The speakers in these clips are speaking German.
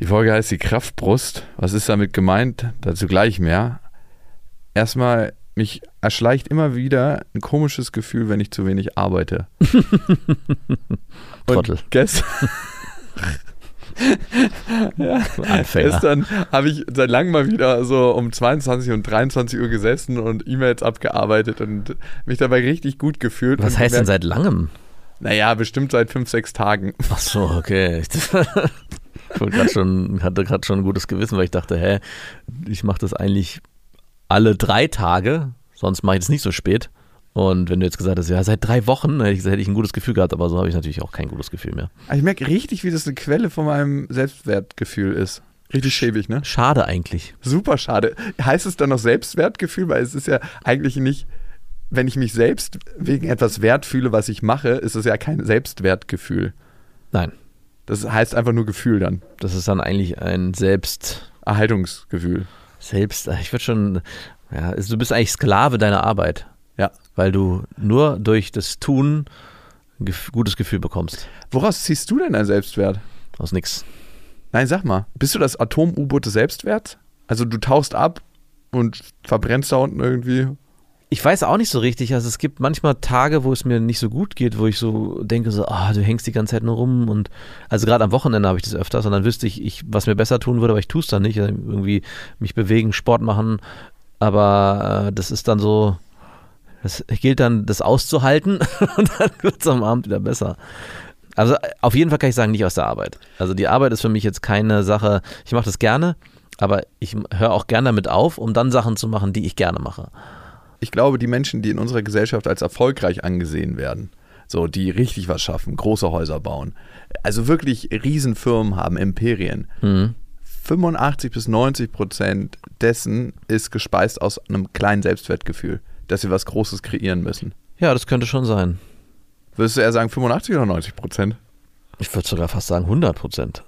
Die Folge heißt die Kraftbrust. Was ist damit gemeint? Dazu gleich mehr. Erstmal, mich erschleicht immer wieder ein komisches Gefühl, wenn ich zu wenig arbeite. Trottel. Gestern, Anfänger. gestern habe ich seit langem mal wieder so um 22 und 23 Uhr gesessen und E-Mails abgearbeitet und mich dabei richtig gut gefühlt. Was heißt denn seit langem? Naja, bestimmt seit fünf, sechs Tagen. Ach so, okay. Ich wollte schon, hatte gerade schon ein gutes Gewissen, weil ich dachte, hä, ich mache das eigentlich alle drei Tage, sonst mache ich das nicht so spät. Und wenn du jetzt gesagt hast, ja, seit drei Wochen, hätte ich, hätte ich ein gutes Gefühl gehabt, aber so habe ich natürlich auch kein gutes Gefühl mehr. Ich merke richtig, wie das eine Quelle von meinem Selbstwertgefühl ist. Richtig schäbig, ne? Schade eigentlich. Super schade. Heißt es dann noch Selbstwertgefühl? Weil es ist ja eigentlich nicht, wenn ich mich selbst wegen etwas wert fühle, was ich mache, ist es ja kein Selbstwertgefühl. Nein, Das heißt einfach nur Gefühl dann. das ist dann eigentlich ein Selbst, Erhaltungsgefühl. selbst, ich würde schon, ja, also du bist eigentlich Sklave deiner Arbeit, Ja. weil du nur durch das Tun ein gutes Gefühl bekommst. Woraus ziehst du denn deinen Selbstwert? Aus nix. Nein, sag mal. Bist du das Atom-U-Boot des Selbstwerts? Also du tauchst ab und verbrennst da unten irgendwie. Ich weiß auch nicht so richtig. Also es gibt manchmal Tage, wo es mir nicht so gut geht, wo ich so denke, so, ah, du hängst die ganze Zeit nur rum und also gerade am Wochenende habe ich das öfters und dann wüsste ich, ich, was mir besser tun würde, aber ich tue es dann nicht. Also irgendwie mich bewegen, Sport machen, aber äh, das ist dann so, das gilt dann, das auszuhalten und dann wird es am Abend wieder besser. Also äh, auf jeden Fall kann ich sagen, nicht aus der Arbeit. Also die Arbeit ist für mich jetzt keine Sache, ich mache das gerne, aber ich höre auch gerne damit auf, um dann Sachen zu machen, die ich gerne mache. Ich glaube, die Menschen, die in unserer Gesellschaft als erfolgreich angesehen werden, so die richtig was schaffen, große Häuser bauen, also wirklich Riesenfirmen haben, Imperien, Mhm. 85 bis 90 Prozent dessen ist gespeist aus einem kleinen Selbstwertgefühl, dass sie was Großes kreieren müssen. Ja, das könnte schon sein. Würdest du eher sagen 85 oder 90 Prozent? Ich würde sogar fast sagen 100 Prozent.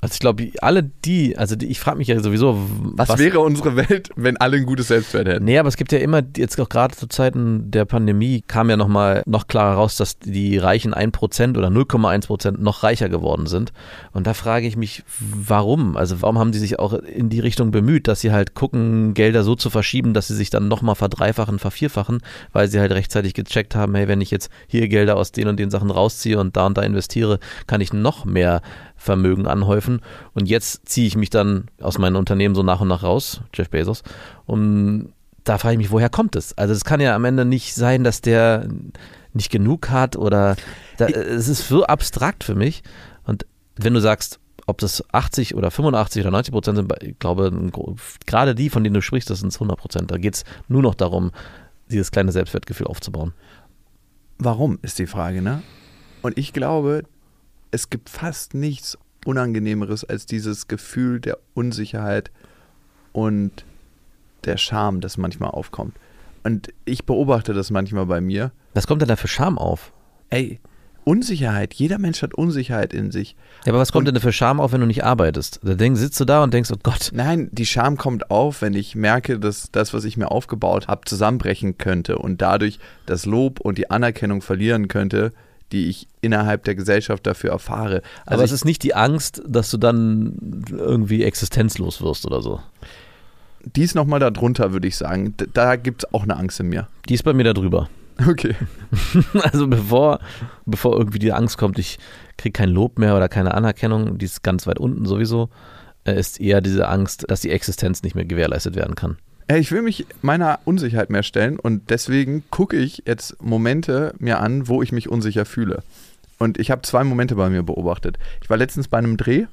Also ich glaube, alle die, also die, ich frage mich ja sowieso, Was, wäre unsere Welt, wenn alle ein gutes Selbstwert hätten? Nee, aber es gibt ja immer, jetzt auch gerade zu Zeiten der Pandemie kam ja nochmal noch klarer raus, dass die reichen 1% oder 0,1% noch reicher geworden sind. Und da frage ich mich, warum? Also warum haben die sich auch in die Richtung bemüht, dass sie halt gucken, Gelder so zu verschieben, dass sie sich dann nochmal verdreifachen, vervierfachen, weil sie halt rechtzeitig gecheckt haben, hey, wenn ich jetzt hier Gelder aus den und den Sachen rausziehe und da und da investiere, kann ich noch mehr Vermögen anhäufen. Und jetzt ziehe ich mich dann aus meinem Unternehmen so nach und nach raus, Jeff Bezos. Und da frage ich mich, woher kommt es? Also es kann ja am Ende nicht sein, dass der nicht genug hat oder da, es ist so abstrakt für mich. Und wenn du sagst, ob das 80 oder 85 oder 90 Prozent sind, ich glaube, gerade die, von denen du sprichst, das sind 100 Prozent. Da geht es nur noch darum, dieses kleine Selbstwertgefühl aufzubauen. Warum ist die Frage, ne? Und ich glaube, es gibt fast nichts Unangenehmeres als dieses Gefühl der Unsicherheit und der Scham, das manchmal aufkommt. Und ich beobachte das manchmal bei mir. Was kommt denn da für Scham auf? Ey, Unsicherheit, jeder Mensch hat Unsicherheit in sich. Ja, aber was kommt Und- denn da für Scham auf, wenn du nicht arbeitest? Da sitzt du da und denkst, oh Gott, Nein, die Scham kommt auf, wenn ich merke, dass das, was ich mir aufgebaut habe, zusammenbrechen könnte und dadurch das Lob und die Anerkennung verlieren könnte, die ich innerhalb der Gesellschaft dafür erfahre. aber Also es ist nicht die Angst, dass du dann irgendwie existenzlos wirst oder so. ich, dies nochmal darunter, würde ich sagen. Da gibt es auch eine Angst in mir. Die ist bei mir da drüber. Okay. Also bevor, bevor irgendwie die Angst kommt, ich kriege kein Lob mehr oder keine Anerkennung, die ist ganz weit unten sowieso, äh, ist eher diese Angst, dass die Existenz nicht mehr gewährleistet werden kann. Ich will mich meiner Unsicherheit mehr stellen und deswegen gucke ich jetzt Momente mir an, wo ich mich unsicher fühle. Und ich habe zwei Momente bei mir beobachtet. Ich war letztens bei einem Dreh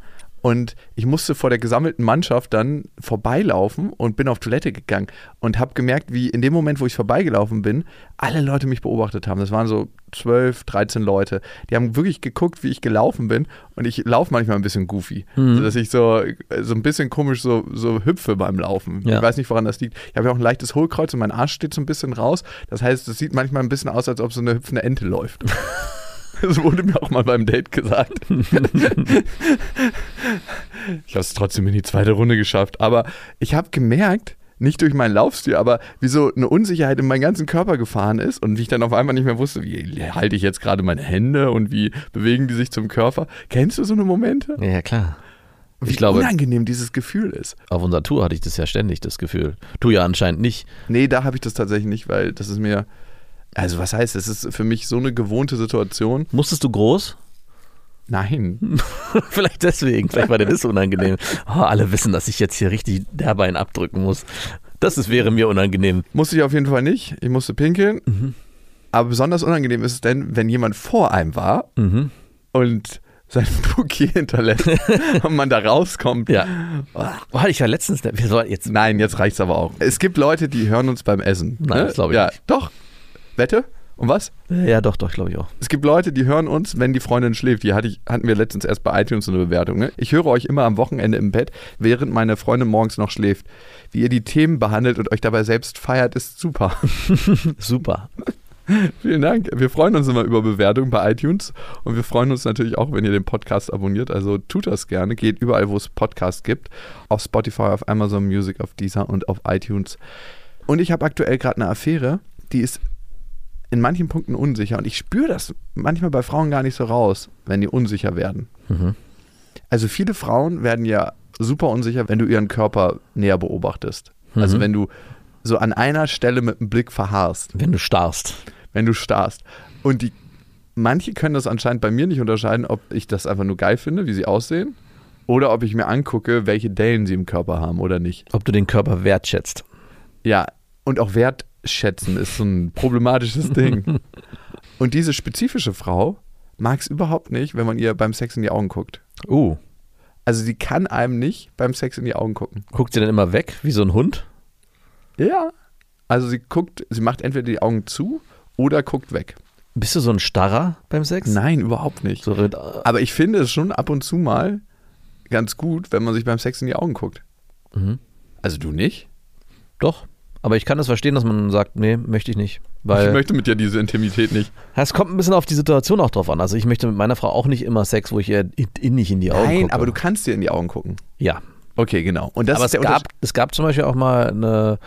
Und ich musste vor der gesammelten Mannschaft dann vorbeilaufen und bin auf Toilette gegangen und habe gemerkt, wie in dem Moment, wo ich vorbeigelaufen bin, alle Leute mich beobachtet haben. Das waren so 12, 13 Leute. Die haben wirklich geguckt, wie ich gelaufen bin und ich laufe manchmal ein bisschen goofy. Mhm. Dass ich so, so ein bisschen komisch so, so hüpfe beim Laufen. Ja. Ich weiß nicht, woran das liegt. Ich habe ja auch ein leichtes Hohlkreuz und mein Arsch steht so ein bisschen raus. Das heißt, es sieht manchmal ein bisschen aus, als ob so eine hüpfende Ente läuft. Das wurde mir auch mal beim Date gesagt. ich habe es trotzdem in die zweite Runde geschafft. Aber ich habe gemerkt, nicht durch meinen Laufstil, aber wie so eine Unsicherheit in meinen ganzen Körper gefahren ist und wie ich dann auf einmal nicht mehr wusste, wie halte ich jetzt gerade meine Hände und wie bewegen die sich zum Körper. Kennst du so eine Momente? Ja, klar. Wie Ich glaube- unangenehm dieses Gefühl ist. Auf unserer Tour hatte ich das ja ständig, das Gefühl. Du ja anscheinend nicht. Nee, da habe ich das tatsächlich nicht, weil das ist mir. Also, was heißt, es ist für mich so eine gewohnte Situation. Musstest du groß? Nein. Vielleicht deswegen, vielleicht war dir das unangenehm. Oh, alle wissen, dass ich jetzt hier richtig derbe einen abdrücken muss. Das ist, wäre mir unangenehm. Musste ich auf jeden Fall nicht. Ich musste pinkeln. Mhm. Aber besonders unangenehm ist es denn, wenn jemand vor einem war Mhm. und sein Bouquet hinterlässt und man da rauskommt. Ja. Oh, ich war letztens, wir sollen jetzt, Nein, jetzt reicht's aber auch. Es gibt Leute, die hören uns beim Essen. Nein, ne? das glaube ich ja, nicht. Doch. Wette? Und was? ja doch, doch, glaube ich auch. Es gibt Leute, die hören uns, wenn die Freundin schläft. Die hatte ich, hatten wir letztens erst bei iTunes eine Bewertung. Ne? Ich höre euch immer am Wochenende im Bett, während meine Freundin morgens noch schläft. Wie ihr die Themen behandelt und euch dabei selbst feiert, ist super. Super. Vielen Dank. Wir freuen uns immer über Bewertungen bei iTunes und wir freuen uns natürlich auch, wenn ihr den Podcast abonniert. Also tut das gerne. Geht überall, wo es Podcasts gibt. Auf Spotify, auf Amazon Music, auf Deezer und auf iTunes. Und ich habe aktuell gerade eine Affäre, die ist in manchen Punkten unsicher und ich spüre das manchmal bei Frauen gar nicht so raus, wenn die unsicher werden. Mhm. Also viele Frauen werden ja super unsicher, wenn du ihren Körper näher beobachtest. Also Mhm. wenn du so an einer Stelle mit dem Blick verharrst Wenn du starrst. wenn du starrst. Und die, manche können das anscheinend bei mir nicht unterscheiden, ob ich das einfach nur geil finde, wie sie aussehen, oder ob ich mir angucke, welche Dellen sie im Körper haben oder nicht. Ob du den Körper wertschätzt. Ja, und auch wertschätzen ist so ein problematisches Ding. Und diese spezifische Frau mag es überhaupt nicht, wenn man ihr beim Sex in die Augen guckt. Uh, Also sie kann einem nicht beim Sex in die Augen gucken. guckt sie dann immer weg, wie so ein Hund? Ja. Also sie guckt, sie macht entweder die Augen zu oder guckt weg. Bist du so ein Starrer beim Sex? Nein, überhaupt nicht. So, äh, Aber ich finde es schon ab und zu mal ganz gut, wenn man sich beim Sex in die Augen guckt. mhm. Also du nicht? Doch. Aber ich kann das verstehen, dass man sagt, nee, möchte ich nicht. Weil ich möchte mit dir diese Intimität nicht. Es kommt ein bisschen auf die Situation auch drauf an. Also ich möchte mit meiner Frau auch nicht immer Sex, wo ich ihr in, innig in die Augen Nein, gucke. aber du kannst dir in die Augen gucken. Ja. Okay, genau. Und das aber ist es gab, es gab zum Beispiel auch mal eine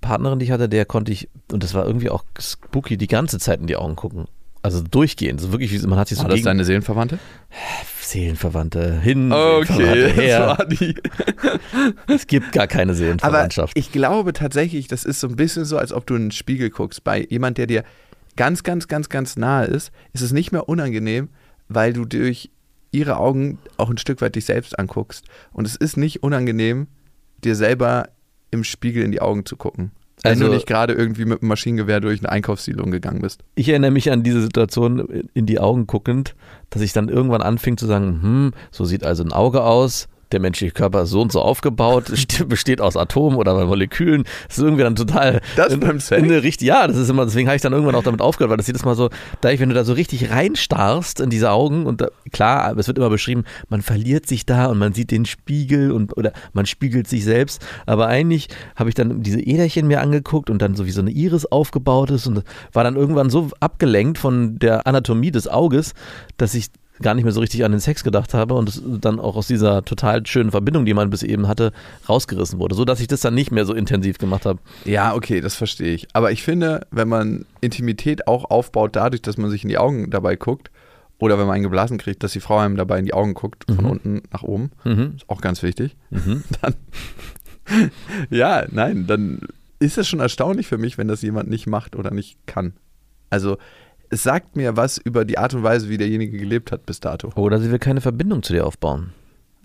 Partnerin, die ich hatte, der konnte ich, und das war irgendwie auch spooky, die ganze Zeit in die Augen gucken. Also durchgehend. So wirklich, wie man hat sich so War das gegen deine Seelenverwandte? Seelenverwandte hin, Okay, Seelenverwandte das her. war die. Es gibt gar keine Aber Seelenverwandtschaft. ich glaube tatsächlich, das ist so ein bisschen so, als ob du in den Spiegel guckst. Bei jemand, der dir ganz, ganz, ganz, ganz nahe ist, ist es nicht mehr unangenehm, weil du durch ihre Augen auch ein Stück weit dich selbst anguckst. Und es ist nicht unangenehm, dir selber im Spiegel in die Augen zu gucken. Wenn Also- du nicht gerade irgendwie mit dem Maschinengewehr durch eine Einkaufssiedlung gegangen bist. Ich erinnere mich an diese Situation in die Augen guckend, dass ich dann irgendwann anfing zu sagen, hm, so sieht also ein Auge aus. Der menschliche Körper ist so und so aufgebaut, st- besteht aus Atomen oder Molekülen. Das ist irgendwie dann total. Das in, beim Sex? in richtig, ja, das ist immer, deswegen habe ich dann irgendwann auch damit aufgehört, weil das jedes Mal so, da ich, wenn du da so richtig reinstarrst in diese Augen und da, klar, es wird immer beschrieben, man verliert sich da und man sieht den Spiegel und oder man spiegelt sich selbst. Aber eigentlich habe ich dann diese Äderchen mir angeguckt und dann so wie so eine Iris aufgebaut ist und war dann irgendwann so abgelenkt von der Anatomie des Auges, dass ich gar nicht mehr so richtig an den Sex gedacht habe und es dann auch aus dieser total schönen Verbindung, die man bis eben hatte, rausgerissen wurde, so dass ich das dann nicht mehr so intensiv gemacht habe. Ja, okay, das verstehe ich. Aber ich finde, wenn man Intimität auch aufbaut dadurch, dass man sich in die Augen dabei guckt, oder wenn man einen geblasen kriegt, dass die Frau einem dabei in die Augen guckt, von Mhm. unten nach oben, Mhm. ist auch ganz wichtig. Mhm. Dann, ja, nein, dann ist es schon erstaunlich für mich, wenn das jemand nicht macht oder nicht kann. Also, es sagt mir was über die Art und Weise, wie derjenige gelebt hat bis dato. Oder sie will keine Verbindung zu dir aufbauen.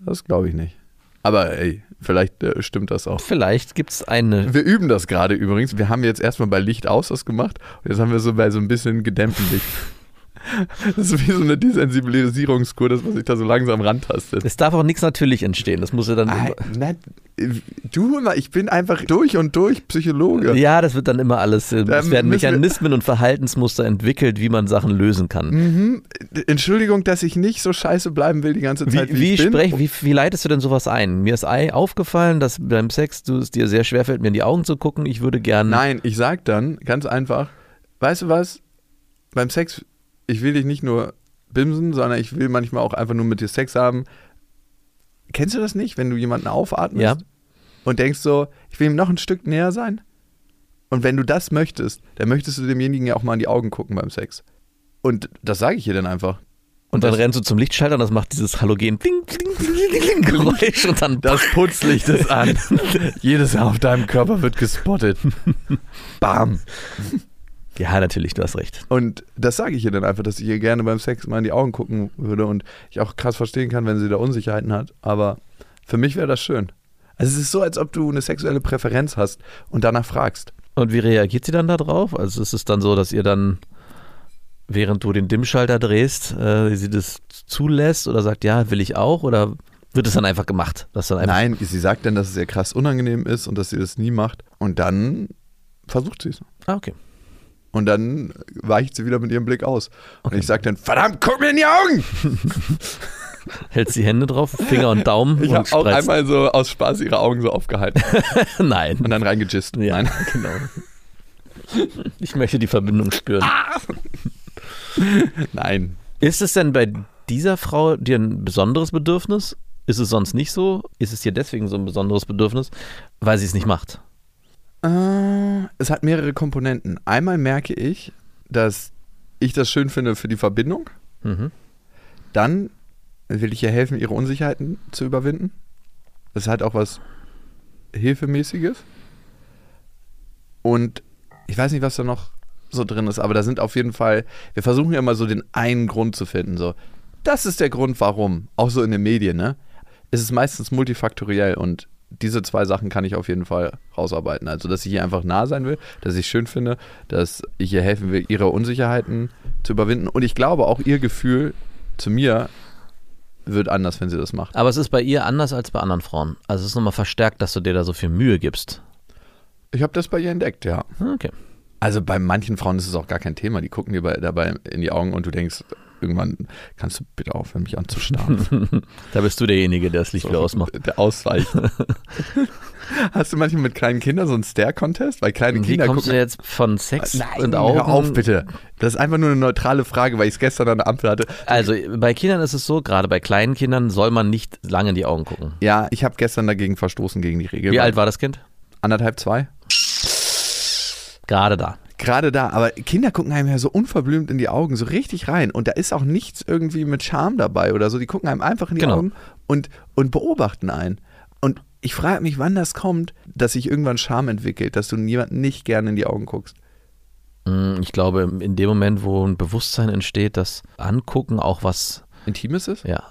Das glaube ich nicht. Aber ey, vielleicht äh, stimmt das auch. Vielleicht gibt es eine. Wir üben das gerade übrigens. Wir haben jetzt erstmal bei Licht aus das gemacht und jetzt haben wir so bei so ein bisschen gedämmtem Licht. Das ist wie so eine Desensibilisierungskur, dass man sich da so langsam rantastet. Es darf auch nichts natürlich entstehen. Das muss ja dann. Ah, na, du, ich bin einfach durch und durch Psychologe. Ja, das wird dann immer alles. äh, Da Es werden Mechanismen und Verhaltensmuster entwickelt, wie man Sachen lösen kann. Mhm. Entschuldigung, dass ich nicht so scheiße bleiben will die ganze Zeit, Wie, wie, ich bin. sprech, wie, wie leitest du denn sowas ein? Mir ist aufgefallen, dass beim Sex du es dir sehr schwerfällt, mir in die Augen zu gucken. Ich würde gern. Nein, ich sag dann ganz einfach, weißt du was? Beim Sex, ich will dich nicht nur bimsen, sondern ich will manchmal auch einfach nur mit dir Sex haben. Kennst du das nicht, wenn du jemanden aufatmest Ja. und denkst so, ich will ihm noch ein Stück näher sein? Und wenn du das möchtest, dann möchtest du demjenigen ja auch mal in die Augen gucken beim Sex. Und das sage ich ihr dann einfach. Und dann das- rennst du zum Lichtschalter und das macht dieses Halogen bling, bling, bling, Geräusch und dann Das Putzlicht ist an. Jedes Haar auf deinem Körper wird gespottet. Bam. Ja, natürlich, du hast recht. Und das sage ich ihr dann einfach, dass ich ihr gerne beim Sex mal in die Augen gucken würde und ich auch krass verstehen kann, wenn sie da Unsicherheiten hat. Aber für mich wäre das schön. Also es ist so, als ob du eine sexuelle Präferenz hast und danach fragst. Und wie reagiert sie dann darauf? Also ist es dann so, dass ihr dann, während du den Dimmschalter drehst, äh, sie das zulässt oder sagt, ja, will ich auch? Oder wird es dann einfach gemacht? Das dann einfach, Nein, sie sagt dann, dass es ihr krass unangenehm ist und dass sie das nie macht. Und dann versucht sie es. Ah, okay. Und dann weicht sie wieder mit ihrem Blick aus. Und ich sage dann, verdammt, guck mir in die Augen! Hältst die Hände drauf, Finger und Daumen Ich habe auch einmal so aus Spaß ihre Augen so aufgehalten Nein. und dann reingegist. Ja, Nein. genau. Ich möchte die Verbindung spüren. Nein. Ist es denn bei dieser Frau dir ein besonderes Bedürfnis? Ist es sonst nicht so? Ist es dir deswegen so ein besonderes Bedürfnis, weil sie es nicht macht? Äh, es hat mehrere Komponenten. Einmal merke ich, dass ich das schön finde für die Verbindung. Mhm. Dann will ich ihr helfen, ihre Unsicherheiten zu überwinden. Das hat auch was Hilfemäßiges. Und ich weiß nicht, was da noch so drin ist, aber da sind auf jeden Fall, wir versuchen ja immer so den einen Grund zu finden. So, das ist der Grund, warum. Auch so in den Medien, ne? Es ist meistens multifaktoriell und diese zwei Sachen kann ich auf jeden Fall rausarbeiten. Also, dass ich ihr einfach nah sein will, dass ich schön finde, dass ich ihr helfen will, ihre Unsicherheiten zu überwinden. Und ich glaube, auch ihr Gefühl zu mir wird anders, wenn sie das macht. Aber es ist bei ihr anders als bei anderen Frauen. Also es ist nochmal verstärkt, dass du dir da so viel Mühe gibst. Ich habe das bei ihr entdeckt, ja. Ah, Okay. Also bei manchen Frauen ist es auch gar kein Thema. Die gucken dir bei, dabei in die Augen und du denkst, irgendwann kannst du bitte aufhören, mich anzustarren. Da bist du derjenige, der das Licht wieder ausmacht. Der ausweicht. Hast du manchmal mit kleinen Kindern so einen Stare-Contest? Weil kleine Wie Kinder kommst gucken. du jetzt von Sex Nein, und Augen? hör auf bitte. Das ist einfach nur eine neutrale Frage, weil ich es gestern an der Ampel hatte. Also bei Kindern ist es so, gerade bei kleinen Kindern soll man nicht lange in die Augen gucken. Ja, ich habe gestern dagegen verstoßen gegen die Regel. Wie alt war das Kind? Anderthalb, zwei? Gerade da. Gerade da, aber Kinder gucken einem ja so unverblümt in die Augen, so richtig rein. Und da ist auch nichts irgendwie mit Charme dabei oder so. Die gucken einem einfach in die Genau. Augen und, und beobachten einen. Und ich frage mich, wann das kommt, dass sich irgendwann Charme entwickelt, dass du jemanden nicht gerne in die Augen guckst. Mm, Ich glaube, in dem Moment, wo ein Bewusstsein entsteht, dass Angucken auch was, Intimes ist? ja.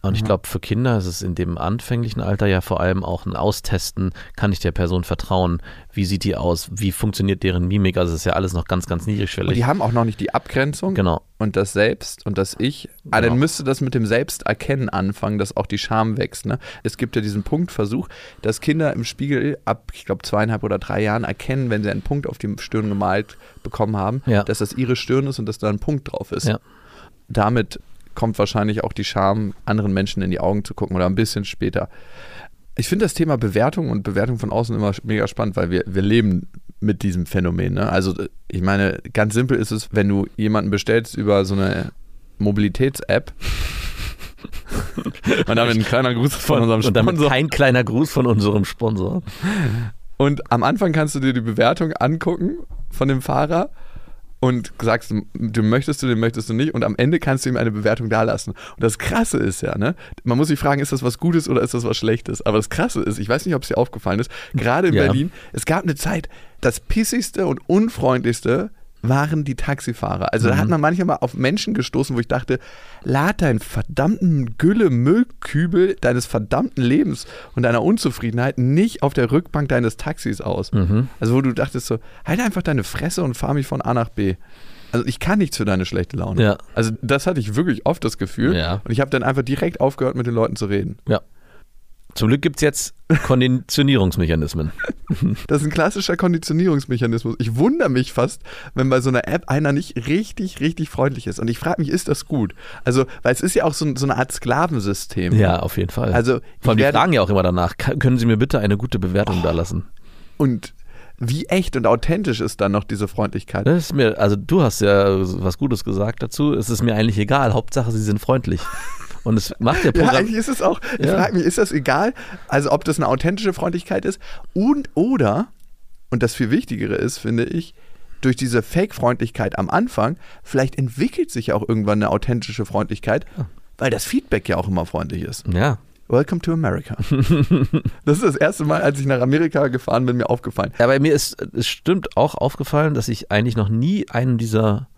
Und ich glaube, für Kinder ist es in dem anfänglichen Alter ja vor allem auch ein Austesten, kann ich der Person vertrauen, wie sieht die aus, wie funktioniert deren Mimik, also es ist ja alles noch ganz, ganz Und niedrigschwellig. die haben auch noch nicht die Abgrenzung Genau. und das Selbst und das Ich. Ah, Genau. dann müsste das mit dem Selbsterkennen anfangen, dass auch die Scham wächst. Ne? Es gibt ja diesen Punktversuch, dass Kinder im Spiegel ab, ich glaube, zweieinhalb oder drei Jahren erkennen, wenn sie einen Punkt auf die Stirn gemalt bekommen haben, Ja. dass das ihre Stirn ist und dass da ein Punkt drauf ist. Ja. Damit kommt wahrscheinlich auch die Scham, anderen Menschen in die Augen zu gucken oder ein bisschen später. Ich finde das Thema Bewertung und Bewertung von außen immer mega spannend, weil wir, wir leben mit diesem Phänomen. Ne? Also ich meine, ganz simpel ist es, wenn du jemanden bestellst über so eine Mobilitäts-App und damit ein kleiner Gruß von unserem und damit Sponsor. kein kleiner Gruß von unserem Sponsor. Und am Anfang kannst du dir die Bewertung angucken von dem Fahrer und sagst, du möchtest du, den möchtest du nicht. Und am Ende kannst du ihm eine Bewertung dalassen. Und das Krasse ist ja, ne? Man muss sich fragen, ist das was Gutes oder ist das was Schlechtes? Aber das Krasse ist, ich weiß nicht, ob es dir aufgefallen ist, gerade in Ja. Berlin, es gab eine Zeit, das pissigste und unfreundlichste waren die Taxifahrer. Also da hat man manchmal auf Menschen gestoßen, wo ich dachte, lad deinen verdammten Gülle-Müllkübel deines verdammten Lebens und deiner Unzufriedenheit nicht auf der Rückbank deines Taxis aus. Also wo du dachtest so, halt einfach deine Fresse und fahr mich von A nach B. Also ich kann nichts für deine schlechte Laune. Ja. Also das hatte ich wirklich oft das Gefühl. Ja. Und ich habe dann einfach direkt aufgehört, mit den Leuten zu reden. Ja. Zum Glück gibt es jetzt Konditionierungsmechanismen. Das ist ein klassischer Konditionierungsmechanismus. Ich wundere mich fast, wenn bei so einer App einer nicht richtig, richtig freundlich ist. Und ich frage mich, ist das gut? Also, weil es ist ja auch so, so eine Art Sklavensystem. Ja, auf jeden Fall. Also, Vor allem die fragen ja auch immer danach, "Ka- können Sie mir bitte eine gute Bewertung da lassen? Und wie echt und authentisch ist dann noch diese Freundlichkeit? Das ist mir, also du hast ja was Gutes gesagt dazu. Es ist mir eigentlich egal. Hauptsache, sie sind freundlich. Und es macht der Ja, Programm. eigentlich ist es auch. Ich Ja. frage mich, ist das egal? Also, ob das eine authentische Freundlichkeit ist und oder, und das viel Wichtigere ist, finde ich, durch diese Fake-Freundlichkeit am Anfang, vielleicht entwickelt sich ja auch irgendwann eine authentische Freundlichkeit, weil das Feedback ja auch immer freundlich ist. ja. Welcome to America. das ist das erste Mal, als ich nach Amerika gefahren bin, mir aufgefallen. Ja, bei mir ist es stimmt auch aufgefallen, dass ich eigentlich noch nie einen dieser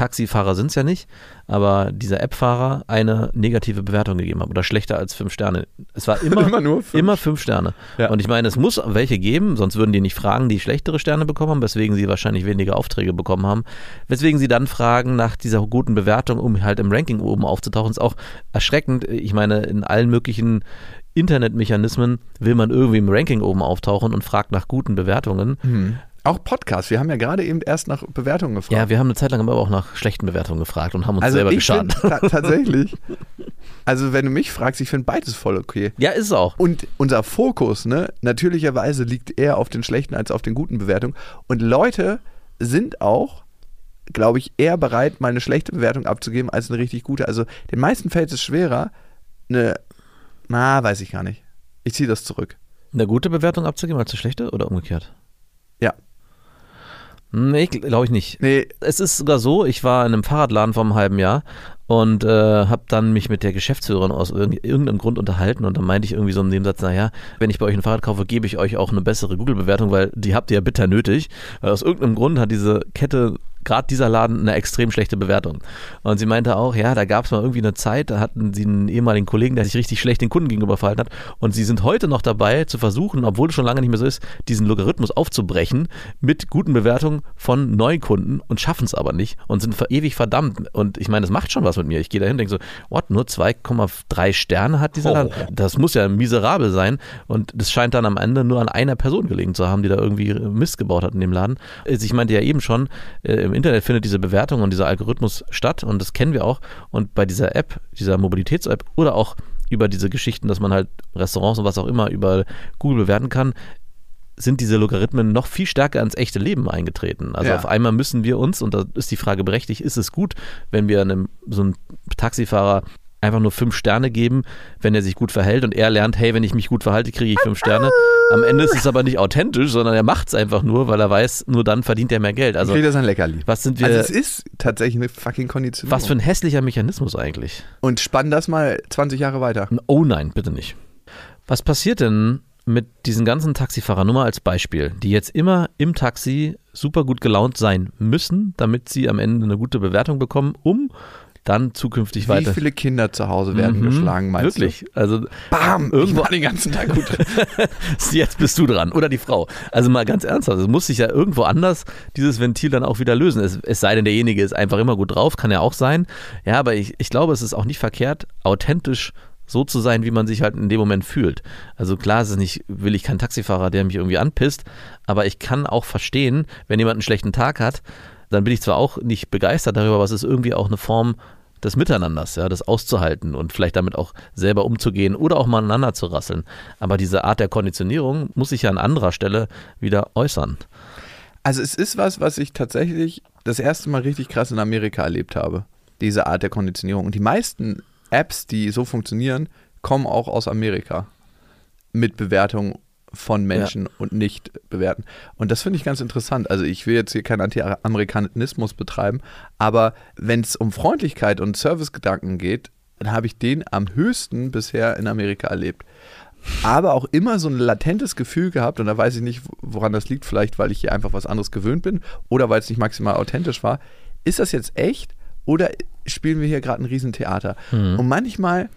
Taxifahrer sind es ja nicht, aber dieser App-Fahrer eine negative Bewertung gegeben habe oder schlechter als fünf Sterne. Es war immer, Immer nur fünf. immer fünf Sterne. Ja. Und ich meine, es muss welche geben, sonst würden die nicht fragen, die schlechtere Sterne bekommen haben, weswegen sie wahrscheinlich weniger Aufträge bekommen haben. Weswegen sie dann fragen nach dieser guten Bewertung, um halt im Ranking oben aufzutauchen. Ist auch erschreckend. Ich meine, in allen möglichen Internetmechanismen will man irgendwie im Ranking oben auftauchen und fragt nach guten Bewertungen. Auch Podcasts. Wir haben ja gerade eben erst nach Bewertungen gefragt. Ja, wir haben eine Zeit lang aber auch nach schlechten Bewertungen gefragt und haben uns also selber ich geschadet. ta tatsächlich, also wenn du mich fragst, ich finde beides voll okay. Ja, ist es auch. Und unser Fokus, ne, natürlicherweise liegt eher auf den schlechten als auf den guten Bewertungen. Und Leute sind auch, glaube ich, eher bereit, mal eine schlechte Bewertung abzugeben als eine richtig gute. Also den meisten fällt es schwerer, eine, na, weiß ich gar nicht. Ich ziehe das zurück. Eine gute Bewertung abzugeben als eine schlechte oder umgekehrt? Ja. Nee, glaube ich nicht. Nee, Es ist sogar so, ich war in einem Fahrradladen vor einem halben Jahr und äh, habe dann mich mit der Geschäftsführerin aus irgend- irgendeinem Grund unterhalten und dann meinte ich irgendwie so im Nebensatz, naja, wenn ich bei euch ein Fahrrad kaufe, gebe ich euch auch eine bessere Google-Bewertung, weil die habt ihr ja bitter nötig. Weil aus irgendeinem Grund hat diese Kette, gerade dieser Laden, eine extrem schlechte Bewertung. Und sie meinte auch, ja, da gab es mal irgendwie eine Zeit, da hatten sie einen ehemaligen Kollegen, der sich richtig schlecht den Kunden gegenüber verhalten hat und sie sind heute noch dabei zu versuchen, obwohl es schon lange nicht mehr so ist, diesen Logarithmus aufzubrechen mit guten Bewertungen von Neukunden und schaffen es aber nicht und sind ewig verdammt. Und ich meine, das macht schon was mit mir. Ich gehe dahin und denke so, what, nur 2,3 Sterne hat dieser Laden? Das muss ja miserabel sein. Und das scheint dann am Ende nur an einer Person gelegen zu haben, die da irgendwie Mist gebaut hat in dem Laden. Also Ich meinte ja eben schon, äh, im Internet findet diese Bewertung und dieser Algorithmus statt und das kennen wir auch. Und bei dieser App, dieser Mobilitäts-App oder auch über diese Geschichten, dass man halt Restaurants und was auch immer über Google bewerten kann, sind diese Logarithmen noch viel stärker ins echte Leben eingetreten. Also Ja. auf einmal müssen wir uns, und da ist die Frage berechtigt, ist es gut, wenn wir einem so einem Taxifahrer einfach nur fünf Sterne geben, wenn er sich gut verhält und er lernt, hey, wenn ich mich gut verhalte, kriege ich fünf Sterne. Am Ende ist es aber nicht authentisch, sondern er macht es einfach nur, weil er weiß, nur dann verdient er mehr Geld. Also kriegt er sein Leckerli. was sind wir, Also es ist tatsächlich eine fucking Konditionierung. was für ein hässlicher Mechanismus eigentlich. Und spann das mal 20 Jahre weiter. Oh nein, bitte nicht. Was passiert denn mit diesen ganzen Taxifahrern, nur mal als Beispiel, die jetzt immer im Taxi super gut gelaunt sein müssen, damit sie am Ende eine gute Bewertung bekommen, um dann zukünftig Wie weiter. viele Kinder zu Hause werden Mhm, geschlagen, meinst Wirklich. Also du? Bam! Irgendwo- war den ganzen Tag gut. jetzt bist du dran. Oder die Frau. Also mal ganz ernsthaft, es muss sich ja irgendwo anders dieses Ventil dann auch wieder lösen. Es, es sei denn, derjenige ist einfach immer gut drauf, kann ja auch sein. Ja, aber ich, ich glaube, es ist auch nicht verkehrt, authentisch so zu sein, wie man sich halt in dem Moment fühlt. Also klar ist es nicht, will ich kein Taxifahrer, der mich irgendwie anpisst, aber ich kann auch verstehen, wenn jemand einen schlechten Tag hat, dann bin ich zwar auch nicht begeistert darüber, aber es ist irgendwie auch eine Form des Miteinanders, ja, das auszuhalten und vielleicht damit auch selber umzugehen oder auch mal aneinander zu rasseln. Aber diese Art der Konditionierung muss sich ja an anderer Stelle wieder äußern. Also es ist was, was ich tatsächlich das erste Mal richtig krass in Amerika erlebt habe. Diese Art der Konditionierung. Und die meisten Apps, die so funktionieren, kommen auch aus Amerika. Mit Bewertung von Menschen und nicht bewerten. Und das finde ich ganz interessant. Also ich will jetzt hier keinen Anti-Amerikanismus betreiben, aber wenn es um Freundlichkeit und Servicegedanken geht, dann habe ich den am höchsten bisher in Amerika erlebt. Aber auch immer so ein latentes Gefühl gehabt, und da weiß ich nicht, woran das liegt, vielleicht weil ich hier einfach was anderes gewöhnt bin oder weil es nicht maximal authentisch war. Ist das jetzt echt oder spielen wir hier gerade ein Riesentheater? Und manchmal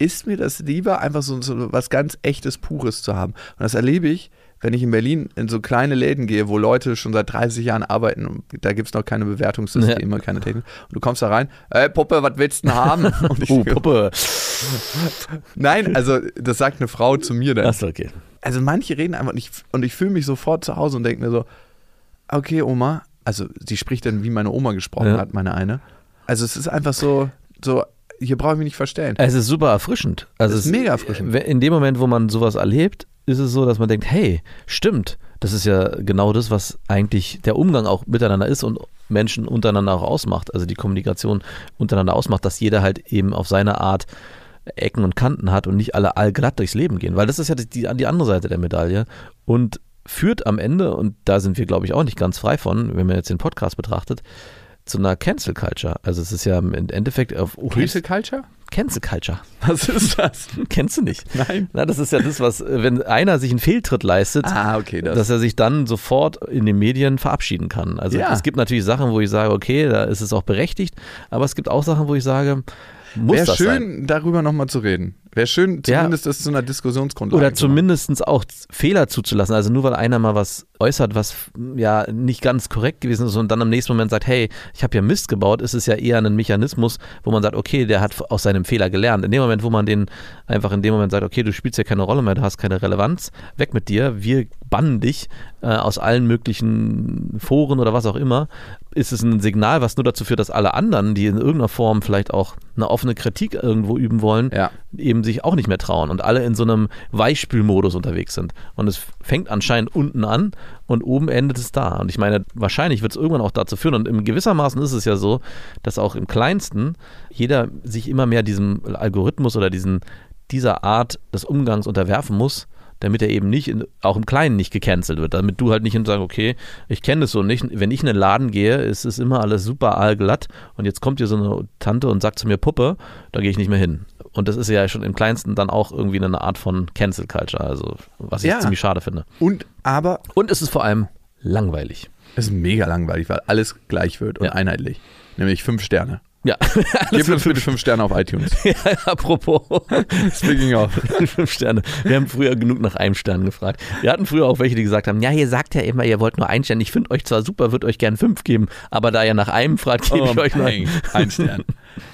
ist mir das lieber, einfach so, so was ganz echtes, Pures zu haben. Und das erlebe ich, wenn ich in Berlin in so kleine Läden gehe, wo Leute schon seit 30 Jahren arbeiten und da gibt es noch keine Bewertungssysteme, keine Technik. Und du kommst da rein, ey Puppe, was willst du denn haben? Und ich, Oh, Puppe. Nein, also das sagt eine Frau zu mir dann. Achso, okay. Also manche reden einfach nicht und ich fühle mich sofort zu Hause und denke mir so, okay, Oma, also sie spricht dann, wie meine Oma gesprochen Ja. hat, meine eine. Also es ist einfach so, so, hier brauche ich mich nicht verstellen. Es ist super erfrischend. Also Es ist es- mega erfrischend. In dem Moment, wo man sowas erlebt, ist es so, dass man denkt, hey, stimmt, das ist ja genau das, was eigentlich der Umgang auch miteinander ist und Menschen untereinander auch ausmacht. Also die Kommunikation untereinander ausmacht, dass jeder halt eben auf seine Art Ecken und Kanten hat und nicht alle allglatt durchs Leben gehen. Weil das ist ja die, die andere Seite der Medaille und führt am Ende, und da sind wir, glaube ich, auch nicht ganz frei von, wenn man jetzt den Podcast betrachtet, zu einer Cancel Culture. Also es ist ja im Endeffekt auf Cancel Culture? Cancel Culture. Was ist das? Kennst du nicht? Nein. Na, das ist ja das, was, wenn einer sich einen Fehltritt leistet, Ah, okay, das. dass er sich dann sofort in den Medien verabschieden kann. Also Ja. es gibt natürlich Sachen, wo ich sage, okay, da ist es auch berechtigt, aber es gibt auch Sachen, wo ich sage, muss Wäre schön, sein? darüber nochmal zu reden. Wäre schön, Ja. zumindest das zu einer Diskussionsgrundlage Oder zumindest auch Fehler zuzulassen. Also nur weil einer mal was äußert, was ja nicht ganz korrekt gewesen ist und dann im nächsten Moment sagt, hey, ich habe ja Mist gebaut, ist es ja eher ein Mechanismus, wo man sagt, okay, der hat aus seinem Fehler gelernt. In dem Moment, wo man den einfach in dem Moment sagt, okay, du spielst ja keine Rolle mehr, du hast keine Relevanz, weg mit dir, wir bannen dich äh, aus allen möglichen Foren oder was auch immer, ist es ein Signal, was nur dazu führt, dass alle anderen, die in irgendeiner Form vielleicht auch eine offene Kritik irgendwo üben wollen, Ja. eben sich auch nicht mehr trauen und alle in so einem Weichspülmodus unterwegs sind. Und es fängt anscheinend unten an und oben endet es da. Und ich meine, wahrscheinlich wird es irgendwann auch dazu führen. Und in gewissermaßen ist es ja so, dass auch im Kleinsten jeder sich immer mehr diesem Algorithmus oder diesen, dieser Art des Umgangs unterwerfen muss, damit er eben nicht, in, auch im Kleinen nicht gecancelt wird. Damit du halt nicht und sagst, okay, ich kenne das so nicht. Wenn ich in einen Laden gehe, ist es immer alles super allglatt und jetzt kommt hier so eine Tante und sagt zu mir Puppe, da gehe ich nicht mehr hin. Und das ist ja schon im Kleinsten dann auch irgendwie eine Art von Cancel Culture, also was ich Ja. ziemlich schade finde. Und aber Und es ist vor allem langweilig. es ist mega langweilig, weil alles gleich wird und Ja. einheitlich. Nämlich fünf Sterne. Ja, Gib uns bitte fünf Sterne auf iTunes. apropos Speaking of. fünf Sterne. Wir haben früher genug nach einem Stern gefragt. Wir hatten früher auch welche, die gesagt haben, ja, ihr sagt ja immer, ihr wollt nur einen Stern. Ich finde euch zwar super, würde euch gern fünf geben, aber da ihr nach einem fragt, gebe ich euch nur einen. Oh, ein Stern.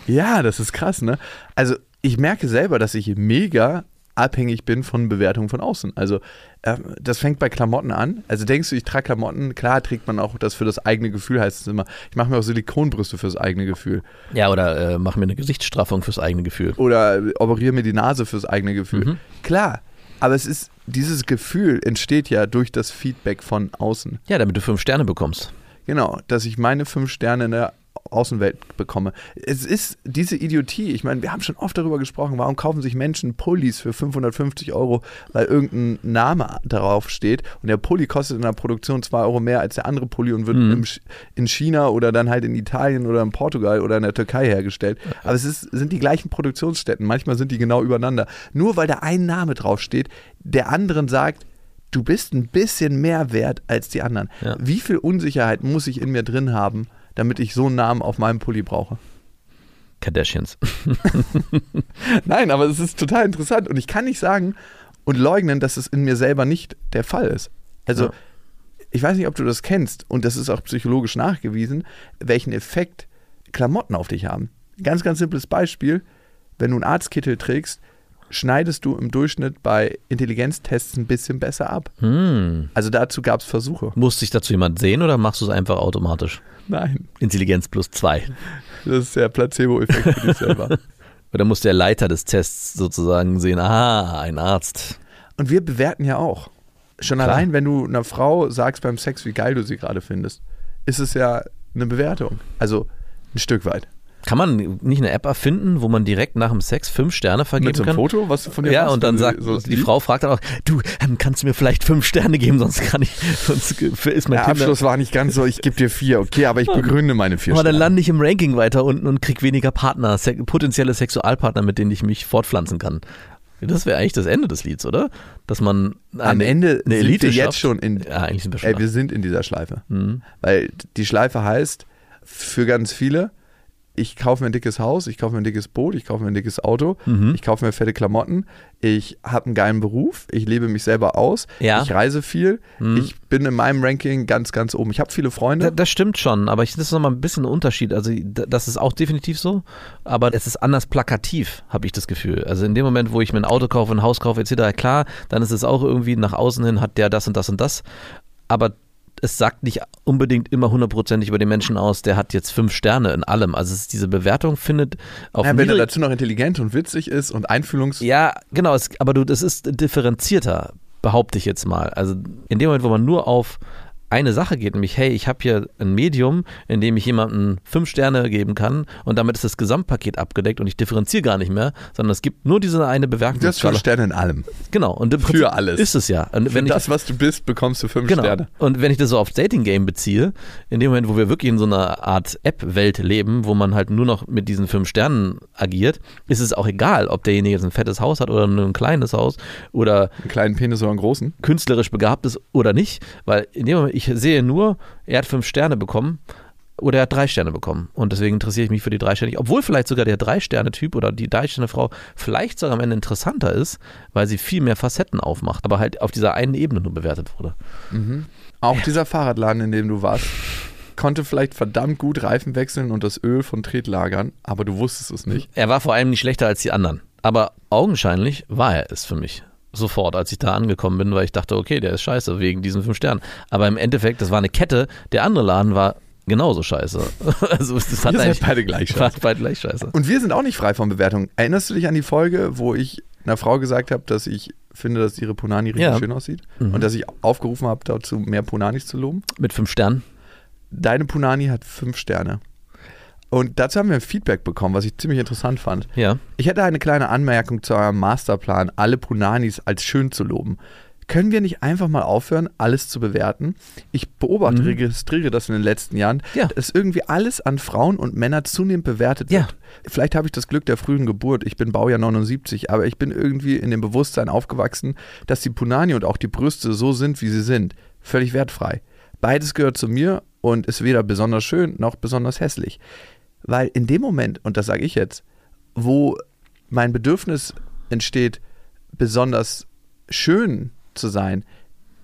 Ja, das ist krass, ne? Also ich merke selber, dass ich mega abhängig bin von Bewertungen von außen. Also ähm, das fängt bei Klamotten an. Also denkst du, ich trage Klamotten, klar trägt man auch das für das eigene Gefühl, heißt es immer. Ich mache mir auch Silikonbrüste fürs eigene Gefühl. Ja, oder äh, mach mir eine Gesichtsstraffung fürs eigene Gefühl. Oder operiere mir die Nase fürs eigene Gefühl. Mhm. Klar, aber es ist, dieses Gefühl entsteht ja durch das Feedback von außen. Ja, damit du fünf Sterne bekommst. Genau, dass ich meine fünf Sterne in der Außenwelt bekomme. Es ist diese Idiotie. Ich meine, wir haben schon oft darüber gesprochen, warum kaufen sich Menschen Pullis für 550 Euro, weil irgendein Name darauf steht und der Pulli kostet in der Produktion 2 Euro mehr als der andere Pulli und wird Mhm. im in China oder dann halt in Italien oder in Portugal oder in der Türkei hergestellt. Aber es ist, sind die gleichen Produktionsstätten. Manchmal sind die genau übereinander. Nur weil da ein Name draufsteht, der anderen sagt, du bist ein bisschen mehr wert als die anderen. Ja. Wie viel Unsicherheit muss ich in mir drin haben, damit ich so einen Namen auf meinem Pulli brauche? Kardashians. Nein, aber es ist total interessant und ich kann nicht sagen und leugnen, dass es in mir selber nicht der Fall ist. Also, Ja. ich weiß nicht, ob du das kennst und das ist auch psychologisch nachgewiesen, welchen Effekt Klamotten auf dich haben. Ganz, ganz simples Beispiel: Wenn du einen Arztkittel trägst, schneidest du im Durchschnitt bei Intelligenztests ein bisschen besser ab. Hm. Also dazu gab es Versuche. Muss sich dazu jemand sehen oder machst du es einfach automatisch? Nein, Intelligenz plus zwei. das ist der Placebo-Effekt für dich selber. Oder muss der Leiter des Tests sozusagen sehen, ah, ein Arzt. Und wir bewerten ja auch. Schon Klar. allein, wenn du einer Frau sagst beim Sex, wie geil du sie gerade findest, ist es ja eine Bewertung. Also ein Stück weit. Kann man nicht eine App erfinden, wo man direkt nach dem Sex fünf Sterne vergeben Mit so einem kann? Foto, was du von dir Ja, machst, und dann sagt so die Frau fragt dann auch, du, ähm, kannst du mir vielleicht fünf Sterne geben, sonst kann ich, sonst ist mein Der Tinder- Abschluss war nicht ganz so, ich gebe dir vier, okay, aber ich begründe meine vier Aber dann Sterne. lande ich im Ranking weiter unten und krieg weniger Partner, se potenzielle Sexualpartner, mit denen ich mich fortpflanzen kann. Das wäre eigentlich das Ende des Lieds, oder? Dass man Am eine, Ende eine sind Elite wir jetzt schon in, Ja, eigentlich sind wir schon. ey, wir sind in dieser Schleife. Mhm. Weil die Schleife heißt, für ganz viele, ich kaufe mir ein dickes Haus, ich kaufe mir ein dickes Boot, ich kaufe mir ein dickes Auto, Mhm. ich kaufe mir fette Klamotten, ich habe einen geilen Beruf, ich lebe mich selber aus, Ja. ich reise viel, Mhm. ich bin in meinem Ranking ganz, ganz oben. Ich habe viele Da, Freunde. das stimmt schon, aber ich das ist nochmal ein bisschen ein Unterschied. Also das ist auch definitiv so, aber es ist anders plakativ, habe ich das Gefühl. Also in dem Moment, wo ich mir ein Auto kaufe, ein Haus kaufe etc., klar, dann ist es auch irgendwie nach außen hin, hat der das und das und das, aber es sagt nicht unbedingt immer hundertprozentig über den Menschen aus, der hat jetzt fünf Sterne in allem. Also es ist, diese Bewertung findet auf Ja, wenn er dazu noch intelligent und witzig ist und einfühlungs... Ja, genau, es, aber du, das ist differenzierter, behaupte ich jetzt mal. Also in dem Moment, wo man nur auf eine Sache geht, nämlich, hey, ich habe hier ein Medium, in dem ich jemandem fünf Sterne geben kann und damit ist das Gesamtpaket abgedeckt und ich differenziere gar nicht mehr, sondern es gibt nur diese eine Bewertung. Du hast fünf Sterne in allem. Genau. Und im Für alles. Ist es ja. Und Für wenn ich, das, was du bist, bekommst du fünf Genau. Sterne. Und wenn ich das so aufs Dating-Game beziehe, in dem Moment, wo wir wirklich in so einer Art App-Welt leben, wo man halt nur noch mit diesen fünf Sternen agiert, ist es auch egal, ob derjenige jetzt ein fettes Haus hat oder nur ein kleines Haus oder Einen kleinen Penis oder einen großen. künstlerisch begabt ist oder nicht, weil in dem Moment, ich sehe nur, er hat fünf Sterne bekommen oder er hat drei Sterne bekommen. Und deswegen interessiere ich mich für die drei Sterne. Obwohl vielleicht sogar der Drei-Sterne-Typ oder die Drei-Sterne-Frau vielleicht sogar am Ende interessanter ist, weil sie viel mehr Facetten aufmacht, aber halt auf dieser einen Ebene nur bewertet wurde. Auch dieser Fahrradladen, in dem du warst, konnte vielleicht verdammt gut Reifen wechseln und das Öl von Tret lagern, aber du wusstest es nicht. Er war vor allem nicht schlechter als die anderen. Aber augenscheinlich war er es für mich. Sofort, als ich da angekommen bin, weil ich dachte, okay, der ist scheiße wegen diesen fünf Sternen. Aber im Endeffekt, das war eine Kette. Der andere Laden war genauso scheiße. Also das hat seid eigentlich beide gleich scheiße. beide gleich scheiße. Und wir sind auch nicht frei von Bewertungen. Erinnerst du dich an die Folge, wo ich einer Frau gesagt habe, dass ich finde, dass ihre Punani richtig Ja. schön aussieht? Mhm. Und dass ich aufgerufen habe, dazu mehr Punanis zu loben? Mit fünf Sternen. Deine Punani hat fünf Sterne. Und dazu haben wir ein Feedback bekommen, was ich ziemlich interessant fand. Ja. Ich hätte eine kleine Anmerkung zu eurem Masterplan, alle Punanis als schön zu loben. Können wir nicht einfach mal aufhören, alles zu bewerten? Ich beobachte, Mhm. registriere das in den letzten Jahren, Ja. dass irgendwie alles an Frauen und Männern zunehmend bewertet Ja. wird. Vielleicht habe ich das Glück der frühen Geburt. Ich bin Baujahr 79, aber ich bin irgendwie in dem Bewusstsein aufgewachsen, dass die Punani und auch die Brüste so sind, wie sie sind. Völlig wertfrei. Beides gehört zu mir und ist weder besonders schön noch besonders hässlich. Weil in dem Moment, und das sage ich jetzt, wo mein Bedürfnis entsteht, besonders schön zu sein,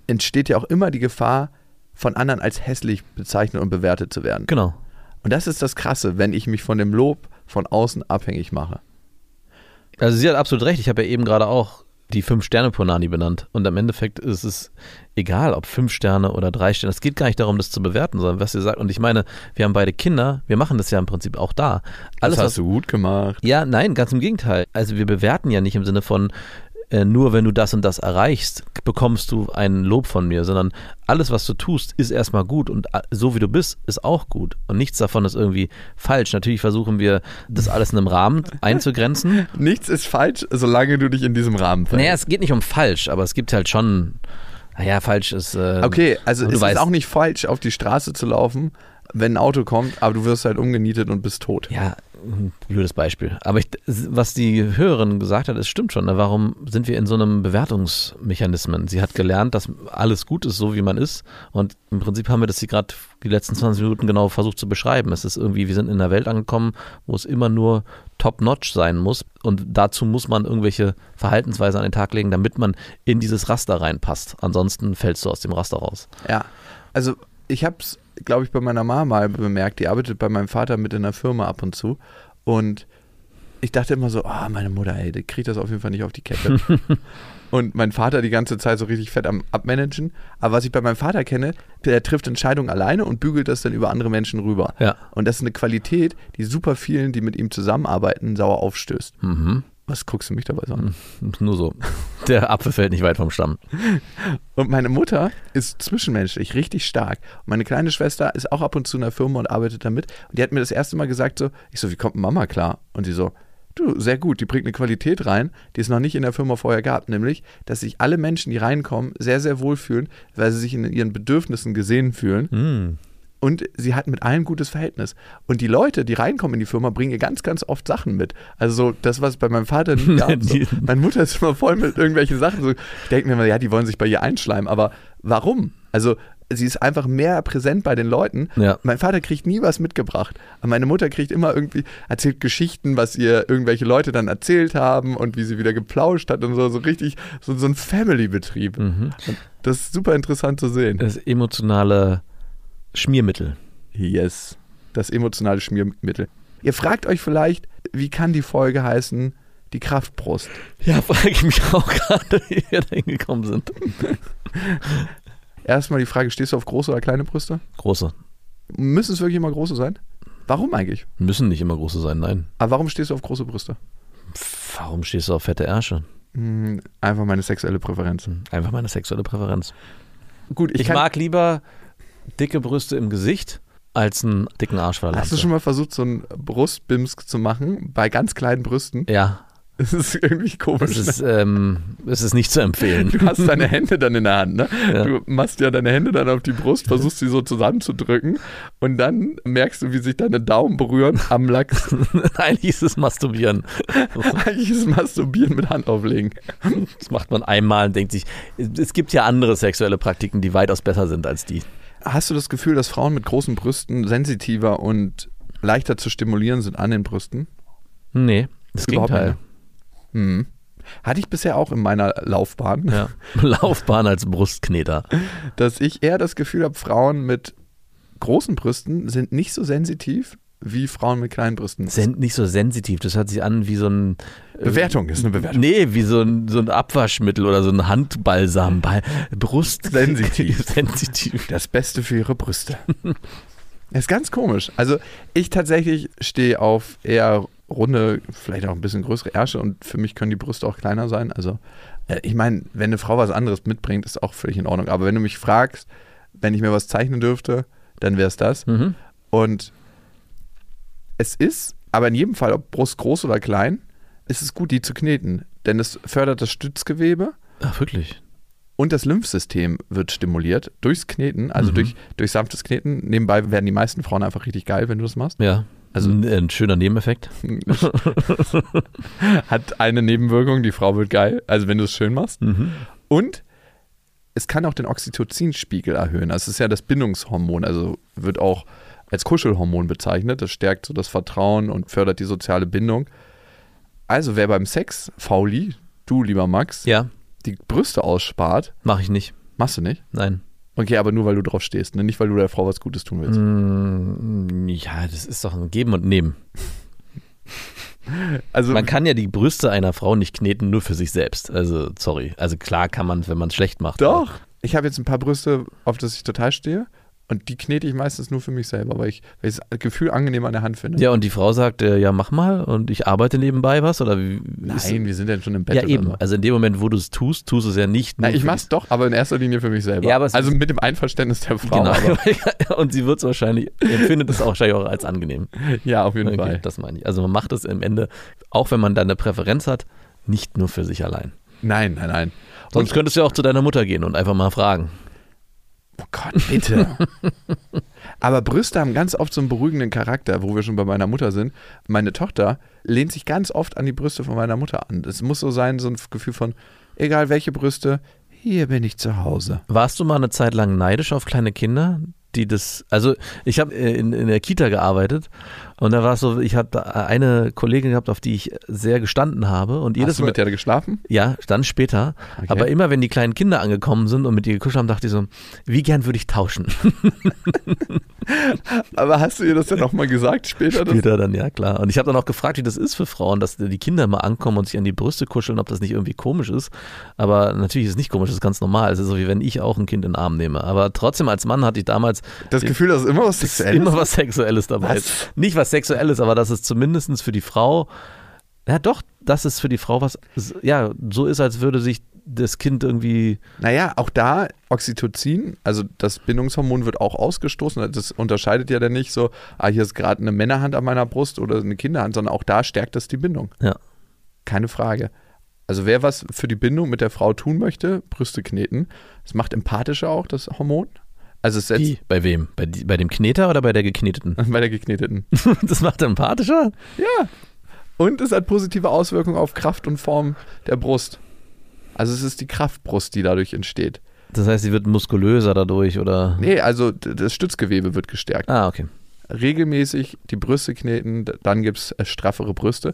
entsteht ja auch immer die Gefahr, von anderen als hässlich bezeichnet und bewertet zu werden. Genau. Und das ist das Krasse, wenn ich mich von dem Lob von außen abhängig mache. Also sie hat absolut recht. Ich habe ja eben gerade auch die fünf Sterne Ponani benannt. Und im Endeffekt ist es egal, ob fünf Sterne oder drei Sterne. Es geht gar nicht darum, das zu bewerten, sondern was sie sagt. Und ich meine, wir haben beide Kinder. Wir machen das ja im Prinzip auch da. Alles, das was hast du gut gemacht. Ja, nein, ganz im Gegenteil. Also wir bewerten ja nicht im Sinne von, äh, nur wenn du das und das erreichst, bekommst du ein Lob von mir, sondern alles, was du tust, ist erstmal gut und äh, so wie du bist, ist auch gut. Und nichts davon ist irgendwie falsch. Natürlich versuchen wir, das alles in einem Rahmen einzugrenzen. Nichts ist falsch, solange du dich in diesem Rahmen verhältst. Naja, es geht nicht um falsch, aber es gibt halt schon, naja, falsch ist. Äh, Okay, also es ist weißt- auch nicht falsch, auf die Straße zu laufen, wenn ein Auto kommt, aber du wirst halt umgenietet und bist tot. Ja, ein blödes Beispiel. Aber ich, was die Hörerin gesagt hat, es stimmt schon. Ne? Warum sind wir in so einem Bewertungsmechanismen? Sie hat gelernt, dass alles gut ist, so wie man ist. Und im Prinzip haben wir das hier gerade die letzten 20 Minuten genau versucht zu beschreiben. Es ist irgendwie, wir sind in einer Welt angekommen, wo es immer nur top-notch sein muss. Und dazu muss man irgendwelche Verhaltensweisen an den Tag legen, damit man in dieses Raster reinpasst. Ansonsten fällst du aus dem Raster raus. Ja, also ich habe es, glaube ich, bei meiner Mama mal bemerkt, die arbeitet bei meinem Vater mit in der Firma ab und zu und ich dachte immer so, ah, meine Mutter, ey, die kriegt das auf jeden Fall nicht auf die Kette. und mein Vater die ganze Zeit so richtig fett am Abmanagen. Aber was ich bei meinem Vater kenne, der trifft Entscheidungen alleine und bügelt das dann über andere Menschen rüber. Ja. Und das ist eine Qualität, die super vielen, die mit ihm zusammenarbeiten, sauer aufstößt. Mhm. Was guckst du mich dabei so an? Nur so. Der Apfel fällt nicht weit vom Stamm. Und meine Mutter ist zwischenmenschlich richtig stark. Und meine kleine Schwester ist auch ab und zu in der Firma und arbeitet damit. Und die hat mir das erste Mal gesagt so, ich so, wie kommt Mama klar? Und sie so, du, sehr gut, die bringt eine Qualität rein, die es noch nicht in der Firma vorher gab. Nämlich, dass sich alle Menschen, die reinkommen, sehr, sehr wohlfühlen, weil sie sich in ihren Bedürfnissen gesehen fühlen. Mhm. Und sie hat mit allen ein gutes Verhältnis. Und die Leute, die reinkommen in die Firma, bringen ihr ganz, ganz oft Sachen mit. Also so das, was bei meinem Vater nie gab. So. Meine Mutter ist immer voll mit irgendwelchen Sachen. So, ich denke mir immer, ja, die wollen sich bei ihr einschleimen. Aber warum? Also sie ist einfach mehr präsent bei den Leuten. Ja. Mein Vater kriegt nie was mitgebracht. Aber meine Mutter kriegt immer irgendwie, erzählt Geschichten, was ihr irgendwelche Leute dann erzählt haben und wie sie wieder geplauscht hat und so, so richtig, so, so ein Family-Betrieb. Mhm. Das ist super interessant zu sehen. Das emotionale Schmiermittel. Yes. Das emotionale Schmiermittel. Ihr fragt euch vielleicht, wie kann die Folge heißen? Die Kraftbrust. Ja, frage ich mich auch gerade, wie wir da hingekommen sind. Erstmal die Frage, stehst du auf große oder kleine Brüste? Große. Müssen es wirklich immer große sein? Warum eigentlich? Müssen nicht immer große sein, nein. Aber warum stehst du auf große Brüste? Warum stehst du auf fette Ärsche? Hm, Einfach meine sexuelle Präferenz. Einfach meine sexuelle Präferenz. Gut, ich, Ich, mag lieber dicke Brüste im Gesicht als einen dicken Arsch der Hast du schon mal versucht, so einen Brustbimsk zu machen bei ganz kleinen Brüsten? Ja, Das ist irgendwie komisch. es ist, ähm, es ist nicht zu empfehlen. Du hast deine Hände dann in der Hand, ne? Ja. Du machst ja deine Hände dann auf die Brust, versuchst sie so zusammenzudrücken und dann merkst du, wie sich deine Daumen berühren am Lachs. Eigentlich ist es Masturbieren. Eigentlich ist Masturbieren mit Hand auflegen. Das macht man einmal und denkt sich, es gibt ja andere sexuelle Praktiken, die weitaus besser sind als die. Hast du das Gefühl, dass Frauen mit großen Brüsten sensitiver und leichter zu stimulieren sind an den Brüsten? Nee, das Überhaupt Gegenteil. nicht. Hm. Hatte ich bisher auch in meiner Laufbahn, Ja. Laufbahn als Brustkneter. dass ich eher das Gefühl habe, Frauen mit großen Brüsten sind nicht so sensitiv wie Frauen mit kleinen Brüsten. Sind nicht so sensitiv. Das hört sich an wie so ein. äh, Bewertung ist eine Bewertung. Nee, wie so ein, so ein Abwaschmittel oder so ein Handbalsam. Bei Brust. Sensitiv. sensitiv. Das Beste für ihre Brüste. ist ganz komisch. Also ich tatsächlich stehe auf eher runde, vielleicht auch ein bisschen größere Ärsche und für mich können die Brüste auch kleiner sein. Also äh, ich meine, wenn eine Frau was anderes mitbringt, ist auch völlig in Ordnung. Aber wenn du mich fragst, wenn ich mir was zeichnen dürfte, dann wäre es das. Mhm. Und es ist, aber in jedem Fall, ob Brust groß oder klein, ist es gut, die zu kneten. Denn es fördert das Stützgewebe Ach, wirklich. und das Lymphsystem wird stimuliert durchs Kneten, also Mhm. durch, durch sanftes Kneten. Nebenbei werden die meisten Frauen einfach richtig geil, wenn du das machst. Ja. Also- ein, ein schöner Nebeneffekt. Hat eine Nebenwirkung, die Frau wird geil, also wenn du es schön machst. Mhm. Und es kann auch den Oxytocinspiegel erhöhen. Also es ist ja das Bindungshormon, also wird auch als Kuschelhormon bezeichnet. Das stärkt so das Vertrauen und fördert die soziale Bindung. Also wer beim Sex, Fauli, du lieber Max, Ja, die Brüste ausspart, mache ich nicht. machst du nicht? Nein. Okay, aber nur weil du drauf stehst, ne? nicht weil du der Frau was Gutes tun willst. Mm, Ja, das ist doch ein Geben und Nehmen. Also Man kann ja die Brüste einer Frau nicht kneten, nur für sich selbst. Also, sorry. Also klar kann man, wenn man es schlecht macht. Doch. Ich habe jetzt ein paar Brüste, auf das ich total stehe. Und die knete ich meistens nur für mich selber, weil ich, weil ich das Gefühl angenehm an der Hand finde. Ja, und die Frau sagt, äh, ja, mach mal und ich arbeite nebenbei was? Oder wie? Nein, wir sind ja schon im Bett. Ja, eben. So. Also in dem Moment, wo du es tust, tust du es ja nicht. Nur ich für mach's doch, aber in erster Linie für mich selber. Ja, aber also mit dem Einverständnis der Frau. Genau. Und sie wird es wahrscheinlich, empfindet es auch wahrscheinlich auch als angenehm. ja, auf jeden Okay, Fall. das meine ich. Also man macht es im Ende, auch wenn man da eine Präferenz hat, nicht nur für sich allein. Nein, nein, nein. Sonst könntest du ja auch zu deiner Mutter gehen und einfach mal fragen. Oh Gott, bitte. Aber Brüste haben ganz oft so einen beruhigenden Charakter, wo wir schon bei meiner Mutter sind. Meine Tochter lehnt sich ganz oft an die Brüste von meiner Mutter an. Es muss so sein, so ein Gefühl von, egal welche Brüste, hier bin ich zu Hause. Warst du mal eine Zeit lang neidisch auf kleine Kinder, die das, also ich habe in, in der Kita gearbeitet und da war es so, ich hatte eine Kollegin gehabt, auf die ich sehr gestanden habe und jedes Hast du Mal, mit der geschlafen? ja, dann später, Okay. aber immer wenn die kleinen Kinder angekommen sind und mit ihr gekuschelt haben, dachte ich so, wie gern würde ich tauschen. Aber hast du ihr das dann nochmal gesagt später? Später dann, ja klar. Und ich habe dann auch gefragt, wie das ist für Frauen, dass die Kinder mal ankommen und sich an die Brüste kuscheln, ob das nicht irgendwie komisch ist. Aber natürlich ist es nicht komisch, das ist ganz normal. Es ist so, wie wenn ich auch ein Kind in den Arm nehme. Aber trotzdem als Mann hatte ich damals Das Gefühl, dass es immer was Sexuelles immer was Sexuelles dabei. Was? ist. Nicht was Sexuelles, aber dass es zumindest für die Frau, ja doch, dass es für die Frau was, ja, so ist, als würde sich das Kind irgendwie, Naja, auch da Oxytocin, also das Bindungshormon wird auch ausgestoßen. Das unterscheidet ja dann nicht so, ah, hier ist gerade eine Männerhand an meiner Brust oder eine Kinderhand, sondern auch da stärkt das die Bindung. ja. Keine Frage. Also wer was für die Bindung mit der Frau tun möchte, Brüste kneten. Das macht empathischer auch, das Hormon. Also es setzt Wie? Bei wem? Bei, bei dem Kneter oder bei der gekneteten? bei der gekneteten. Das macht empathischer? Ja. Und es hat positive Auswirkungen auf Kraft und Form der Brust. Also es ist die Kraftbrust, die dadurch entsteht. Das heißt, sie wird muskulöser dadurch oder? Nee, also das Stützgewebe wird gestärkt. Ah, okay. Regelmäßig die Brüste kneten, dann gibt es straffere Brüste.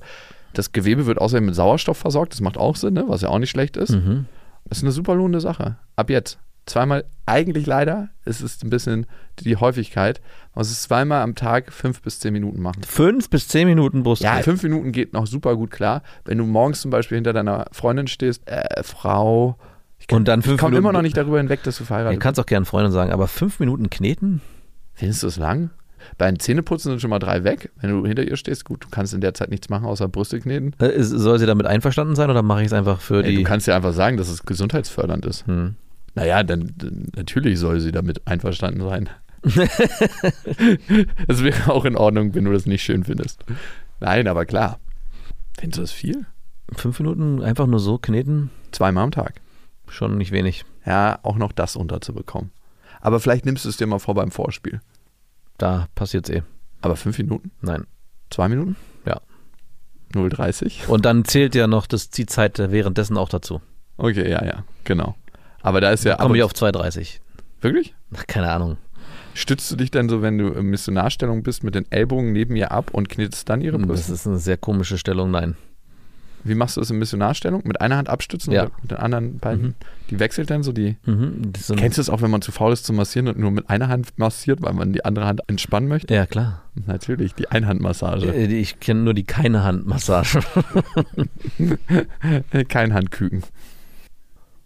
Das Gewebe wird außerdem mit Sauerstoff versorgt, das macht auch Sinn, ne? was ja auch nicht schlecht ist. Mhm. Das ist eine super lohnende Sache. Ab jetzt. Zweimal, eigentlich leider, es ist ein bisschen die Häufigkeit. Man muss es zweimal am Tag fünf bis zehn Minuten machen. Fünf bis zehn Minuten Brust. Ja, fünf Minuten geht noch super gut klar. Wenn du morgens zum Beispiel hinter deiner Freundin stehst, äh, Frau, ich Und dann fünf komme Minuten. immer noch nicht darüber hinweg, dass du Du verheiratet bist. kannst auch gerne Freundin sagen, aber fünf Minuten kneten? Findest du es lang? Bei den Zähneputzen sind schon mal drei weg. Wenn du hinter ihr stehst, gut, du kannst in der Zeit nichts machen, außer Brüste kneten. Äh, Soll sie damit einverstanden sein oder mache ich es einfach für Ey, die. du kannst ja einfach sagen, dass es gesundheitsfördernd ist. Hm. Naja, dann, dann natürlich soll sie damit einverstanden sein. Es wäre auch in Ordnung, wenn du das nicht schön findest. Nein, aber klar. Findest du das viel? Fünf Minuten einfach nur so kneten? Zweimal am Tag. Schon nicht wenig. Ja, auch noch das unterzubekommen. Aber vielleicht nimmst du es dir mal vor beim Vorspiel. Da passiert's eh. Aber fünf Minuten? Nein. Zwei Minuten? Ja. 0,30? Und dann zählt ja noch das, die Zeit währenddessen auch dazu. Okay, ja, ja, genau. Aber da ist ja. Komme ich auf 2,30. Wirklich? Ach, Keine Ahnung. Stützt du dich dann so, wenn du in Missionarstellung bist, mit den Ellbogen neben ihr ab und knetest dann ihre Das Brüste? ist eine sehr komische Stellung, nein. Wie machst du das in Missionarstellung? Mit einer Hand abstützen Ja. oder mit den anderen beiden? Mhm. Die wechselt dann so die. Mhm. das so Kennst du es auch, wenn man zu faul ist zu massieren und nur mit einer Hand massiert, weil man die andere Hand entspannen möchte? Ja, klar. Natürlich, die Einhandmassage. Äh, Ich kenne nur die keine Handmassage. Kein Handküken.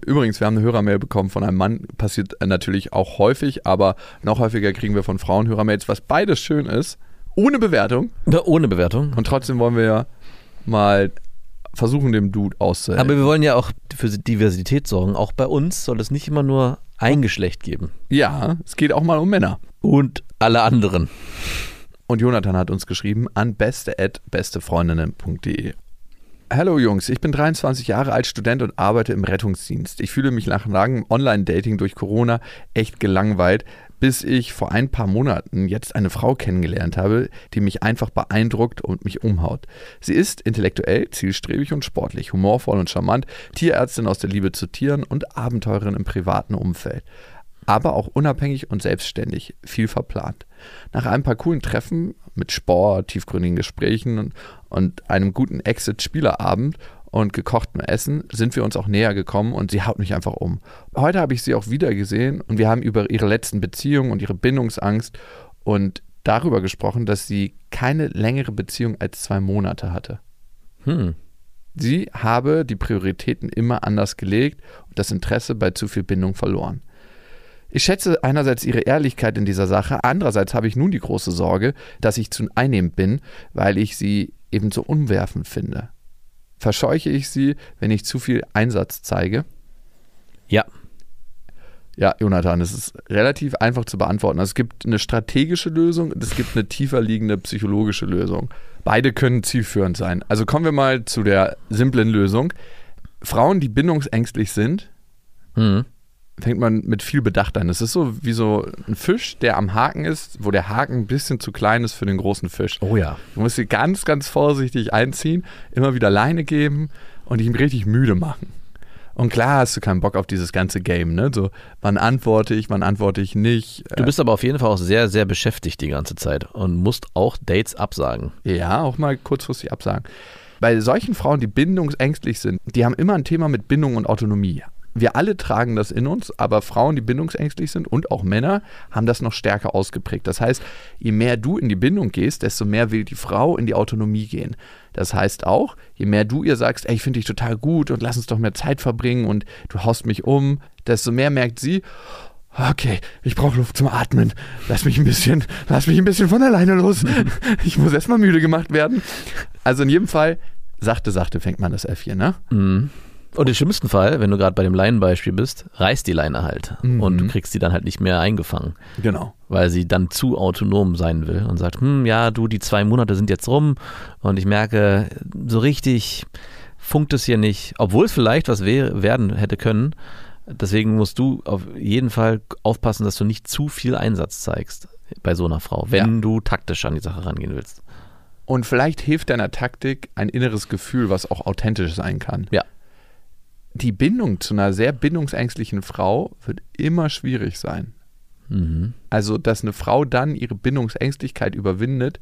Übrigens, wir haben eine Hörermail bekommen von einem Mann, passiert äh, natürlich auch häufig, aber noch häufiger kriegen wir von Frauen Hörermails, was beides schön ist, ohne Bewertung. Ja, Ohne Bewertung. Und trotzdem wollen wir ja mal versuchen, dem Dude auszuhelfen. Aber wir wollen ja auch für Diversität sorgen. Auch bei uns soll es nicht immer nur ein Geschlecht geben. ja, es geht auch mal um Männer. Und alle anderen. Und Jonathan hat uns geschrieben an beste@bestefreundinnen.de. Hallo Jungs, ich bin 23 Jahre alt, Student und arbeite im Rettungsdienst. Ich fühle mich nach langem Online-Dating durch Corona echt gelangweilt, bis ich vor ein paar Monaten jetzt eine Frau kennengelernt habe, die mich einfach beeindruckt und mich umhaut. Sie ist intellektuell, zielstrebig und sportlich, humorvoll und charmant, Tierärztin aus der Liebe zu Tieren und Abenteurerin im privaten Umfeld aber auch unabhängig und selbstständig, viel verplant. Nach ein paar coolen Treffen mit Sport, tiefgründigen Gesprächen und, und einem guten Exit-Spielerabend und gekochtem Essen sind wir uns auch näher gekommen und sie haut mich einfach um. Heute habe ich sie auch wieder gesehen und wir haben über ihre letzten Beziehungen und ihre Bindungsangst und darüber gesprochen, dass sie keine längere Beziehung als zwei Monate hatte. Hm. Sie habe die Prioritäten immer anders gelegt und das Interesse bei zu viel Bindung verloren. Ich schätze einerseits ihre Ehrlichkeit in dieser Sache, andererseits habe ich nun die große Sorge, dass ich zu einnehmend bin, weil ich sie eben so umwerfend finde. Verscheuche ich sie, wenn ich zu viel Einsatz zeige? Ja. Ja, Jonathan, es ist relativ einfach zu beantworten. Also es gibt eine strategische Lösung und es gibt eine tiefer liegende psychologische Lösung. Beide können zielführend sein. Also kommen wir mal zu der simplen Lösung. Frauen, die bindungsängstlich sind, Hm. Fängt man mit viel Bedacht an. Es ist so wie so ein Fisch, der am Haken ist, wo der Haken ein bisschen zu klein ist für den großen Fisch. Oh ja. Du musst sie ganz, ganz vorsichtig einziehen, immer wieder Leine geben und ihn richtig müde machen. Und klar hast du keinen Bock auf dieses ganze Game, ne? So, wann antworte ich, wann antworte ich nicht. Du bist aber auf jeden Fall auch sehr, sehr beschäftigt die ganze Zeit und musst auch Dates absagen. Ja, auch mal kurzfristig absagen. Bei solchen Frauen, die bindungsängstlich sind, die haben immer ein Thema mit Bindung und Autonomie. Wir alle tragen das in uns, aber Frauen, die bindungsängstlich sind und auch Männer, haben das noch stärker ausgeprägt. Das heißt, je mehr du in die Bindung gehst, desto mehr will die Frau in die Autonomie gehen. Das heißt auch, je mehr du ihr sagst, ey, ich finde dich total gut und lass uns doch mehr Zeit verbringen und du haust mich um, desto mehr merkt sie, okay, ich brauche Luft zum Atmen. Lass mich ein bisschen, lass mich ein bisschen von alleine los. Ich muss erstmal müde gemacht werden. Also in jedem Fall, sachte, sachte fängt man das Äffchen, ne? Mhm. Und im schlimmsten Fall, wenn du gerade bei dem Leinenbeispiel bist, reißt die Leine halt. Mhm. Und du kriegst sie dann halt nicht mehr eingefangen, Genau. weil sie dann zu autonom sein will und sagt, hm, ja, du, die zwei Monate sind jetzt rum und ich merke, so richtig funkt es hier nicht, obwohl es vielleicht was werden hätte können. Deswegen musst du auf jeden Fall aufpassen, dass du nicht zu viel Einsatz zeigst bei so einer Frau, wenn Ja. du taktisch an die Sache rangehen willst. Und vielleicht hilft deiner Taktik ein inneres Gefühl, was auch authentisch sein kann. Ja. Die Bindung zu einer sehr bindungsängstlichen Frau wird immer schwierig sein. Mhm. Also, dass eine Frau dann ihre Bindungsängstlichkeit überwindet,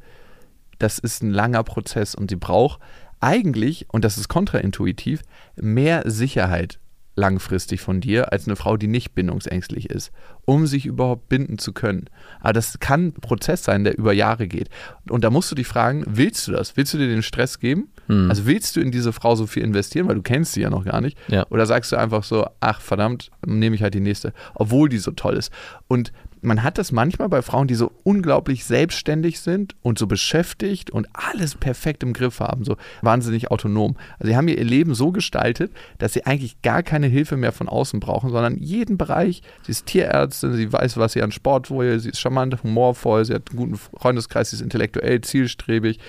das ist ein langer Prozess und sie braucht eigentlich, und das ist kontraintuitiv, mehr Sicherheit langfristig von dir als eine Frau, die nicht bindungsängstlich ist, um sich überhaupt binden zu können. Aber das kann ein Prozess sein, der über Jahre geht. Und da musst du dich fragen, willst du das? Willst du dir den Stress geben? Hm. Also willst du in diese Frau so viel investieren, weil du kennst sie ja noch gar nicht? Ja. Oder sagst du einfach so, ach verdammt, nehme ich halt die nächste, obwohl die so toll ist. Und man hat das manchmal bei Frauen, die so unglaublich selbstständig sind und so beschäftigt und alles perfekt im Griff haben, so wahnsinnig autonom. Also sie haben ihr Leben so gestaltet, dass sie eigentlich gar keine Hilfe mehr von außen brauchen, sondern jeden Bereich. Sie ist Tierärztin, sie weiß, was sie an Sport will, sie ist charmant, humorvoll, sie hat einen guten Freundeskreis, sie ist intellektuell, zielstrebig.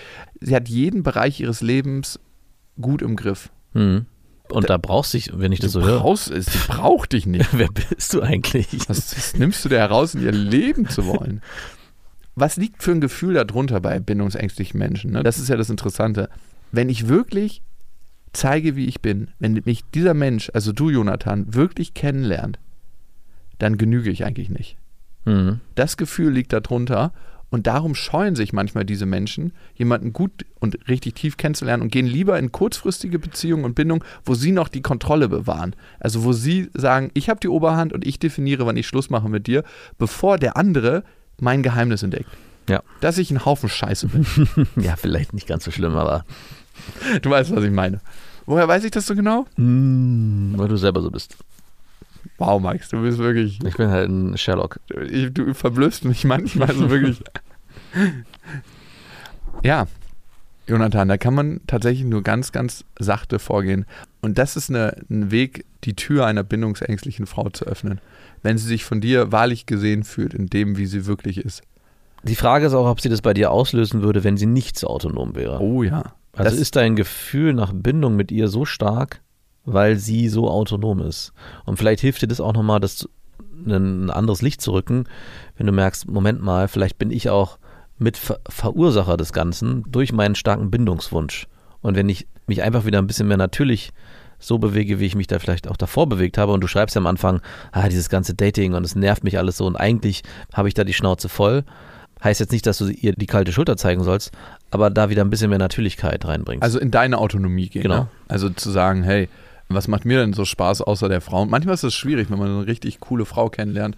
Sie hat jeden Bereich ihres Lebens gut im Griff. Mhm. Und da brauchst du dich, wenn ich das so höre, brauchst es, braucht dich nicht. wer bist du eigentlich? Was, was nimmst du dir heraus, in ihr Leben zu wollen? Was liegt für ein Gefühl darunter bei bindungsängstlichen Menschen? Ne? Das ist ja das Interessante. Wenn ich wirklich zeige, wie ich bin, wenn mich dieser Mensch, also du, Jonathan, wirklich kennenlernt, dann genüge ich eigentlich nicht. Mhm. Das Gefühl liegt darunter und darum scheuen sich manchmal diese Menschen, jemanden gut und richtig tief kennenzulernen und gehen lieber in kurzfristige Beziehungen und Bindungen, wo sie noch die Kontrolle bewahren. Also wo sie sagen, ich habe die Oberhand und ich definiere, wann ich Schluss mache mit dir, bevor der andere mein Geheimnis entdeckt. Ja. Dass ich ein Haufen Scheiße bin. Ja, vielleicht nicht ganz so schlimm, aber du weißt, was ich meine. Woher weiß ich das so genau? mm, weil du selber so bist. Wow, Max, du bist wirklich, Ich bin halt ein Sherlock. ich, du verblüffst mich manchmal so wirklich. Ja, Jonathan, da kann man tatsächlich nur ganz, ganz sachte vorgehen. Und das ist eine, ein Weg, die Tür einer bindungsängstlichen Frau zu öffnen. Wenn sie sich von dir wahrlich gesehen fühlt, in dem, wie sie wirklich ist. Die Frage ist auch, ob sie das bei dir auslösen würde, wenn sie nicht so autonom wäre. Oh ja. also das- ist dein Gefühl nach Bindung mit ihr so stark, weil sie so autonom ist. Und vielleicht hilft dir das auch nochmal, das ein anderes Licht zu rücken, wenn du merkst, Moment mal, vielleicht bin ich auch mit Ver Verursacher des Ganzen durch meinen starken Bindungswunsch. Und wenn ich mich einfach wieder ein bisschen mehr natürlich so bewege, wie ich mich da vielleicht auch davor bewegt habe, und du schreibst ja am Anfang, ah, dieses ganze Dating und es nervt mich alles so und eigentlich habe ich da die Schnauze voll, heißt jetzt nicht, dass du ihr die kalte Schulter zeigen sollst, aber da wieder ein bisschen mehr Natürlichkeit reinbringst. Also in deine Autonomie gehen. Genau. Ne? Also zu sagen, hey, was macht mir denn so Spaß außer der Frau? Und manchmal ist es schwierig, wenn man eine richtig coole Frau kennenlernt.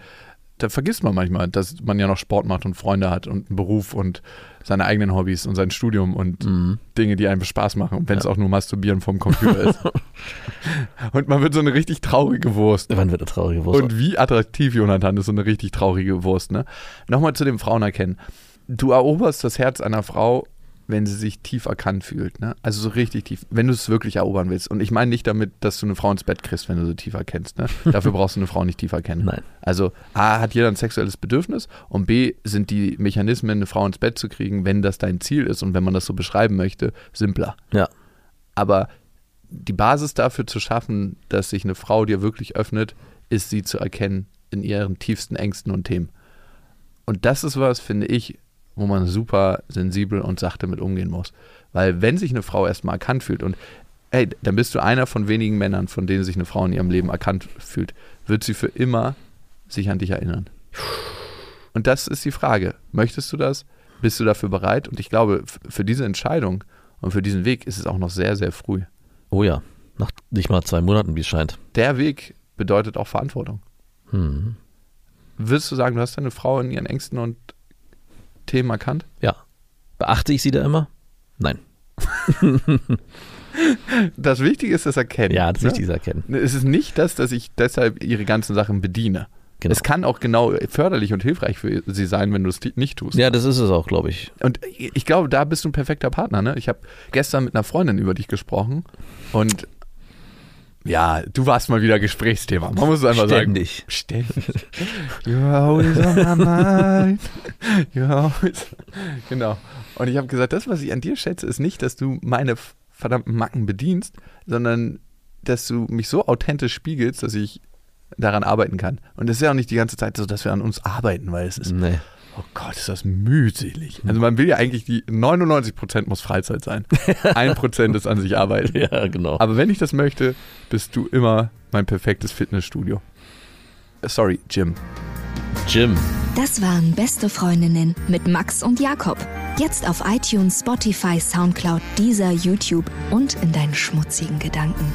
Da vergisst man manchmal, dass man ja noch Sport macht und Freunde hat und einen Beruf und seine eigenen Hobbys und sein Studium und Mhm. Dinge, die einem Spaß machen, wenn es auch nur Masturbieren vom Computer ist. und man wird so eine richtig traurige Wurst. Wann wird er traurige Wurst? Und wie attraktiv, Jonathan, ist so eine richtig traurige Wurst, ne? Nochmal zu dem Frauenerkennen. Du eroberst das Herz einer Frau, wenn sie sich tief erkannt fühlt, ne? Also so richtig tief, wenn du es wirklich erobern willst. Und ich meine nicht damit, dass du eine Frau ins Bett kriegst, wenn du sie tiefer kennst, ne? Dafür brauchst du eine Frau nicht tiefer kennen. Nein. Also A, hat jeder ein sexuelles Bedürfnis und B, sind die Mechanismen, eine Frau ins Bett zu kriegen, wenn das dein Ziel ist und wenn man das so beschreiben möchte, simpler. Ja. Aber die Basis dafür zu schaffen, dass sich eine Frau dir wirklich öffnet, ist sie zu erkennen in ihren tiefsten Ängsten und Themen. Und das ist was, finde ich, wo man super sensibel und sachte mit umgehen muss. Weil wenn sich eine Frau erstmal erkannt fühlt und hey, dann bist du einer von wenigen Männern, von denen sich eine Frau in ihrem Leben erkannt fühlt, wird sie für immer sich an dich erinnern. Und das ist die Frage. Möchtest du das? Bist du dafür bereit? Und ich glaube, für diese Entscheidung und für diesen Weg ist es auch noch sehr, sehr früh. Oh ja. Nach nicht mal zwei Monaten, wie es scheint. Der Weg bedeutet auch Verantwortung. Hm. Würdest du sagen, du hast deine Frau in ihren Ängsten und Themen erkannt? Ja. Beachte ich sie da immer? Nein. Das Wichtige ist das Erkennen. Ja, das ne? Wichtigste erkennen. Es ist nicht das, dass ich deshalb ihre ganzen Sachen bediene. Genau. Es kann auch genau förderlich und hilfreich für sie sein, wenn du es nicht tust. Ja, das ist es auch, glaube ich. Und ich glaube, da bist du ein perfekter Partner. Ne? Ich habe gestern mit einer Freundin über dich gesprochen und ja, du warst mal wieder Gesprächsthema. Man muss es einfach Ständig. sagen. Ständig. You're always on my mind. You're always. Genau. Und ich habe gesagt, das, was ich an dir schätze, ist nicht, dass du meine verdammten Macken bedienst, sondern dass du mich so authentisch spiegelst, dass ich daran arbeiten kann. Und es ist ja auch nicht die ganze Zeit so, dass wir an uns arbeiten, weil es ist Nee. Oh Gott, ist das mühselig. Also man will ja eigentlich die 99% muss Freizeit sein. 1% ist an sich Arbeit. Ja, genau. Aber wenn ich das möchte, bist du immer mein perfektes Fitnessstudio. Sorry, Jim. Jim. Das waren Beste Freundinnen mit Max und Jakob. Jetzt auf iTunes, Spotify, Soundcloud, dieser YouTube und in deinen schmutzigen Gedanken.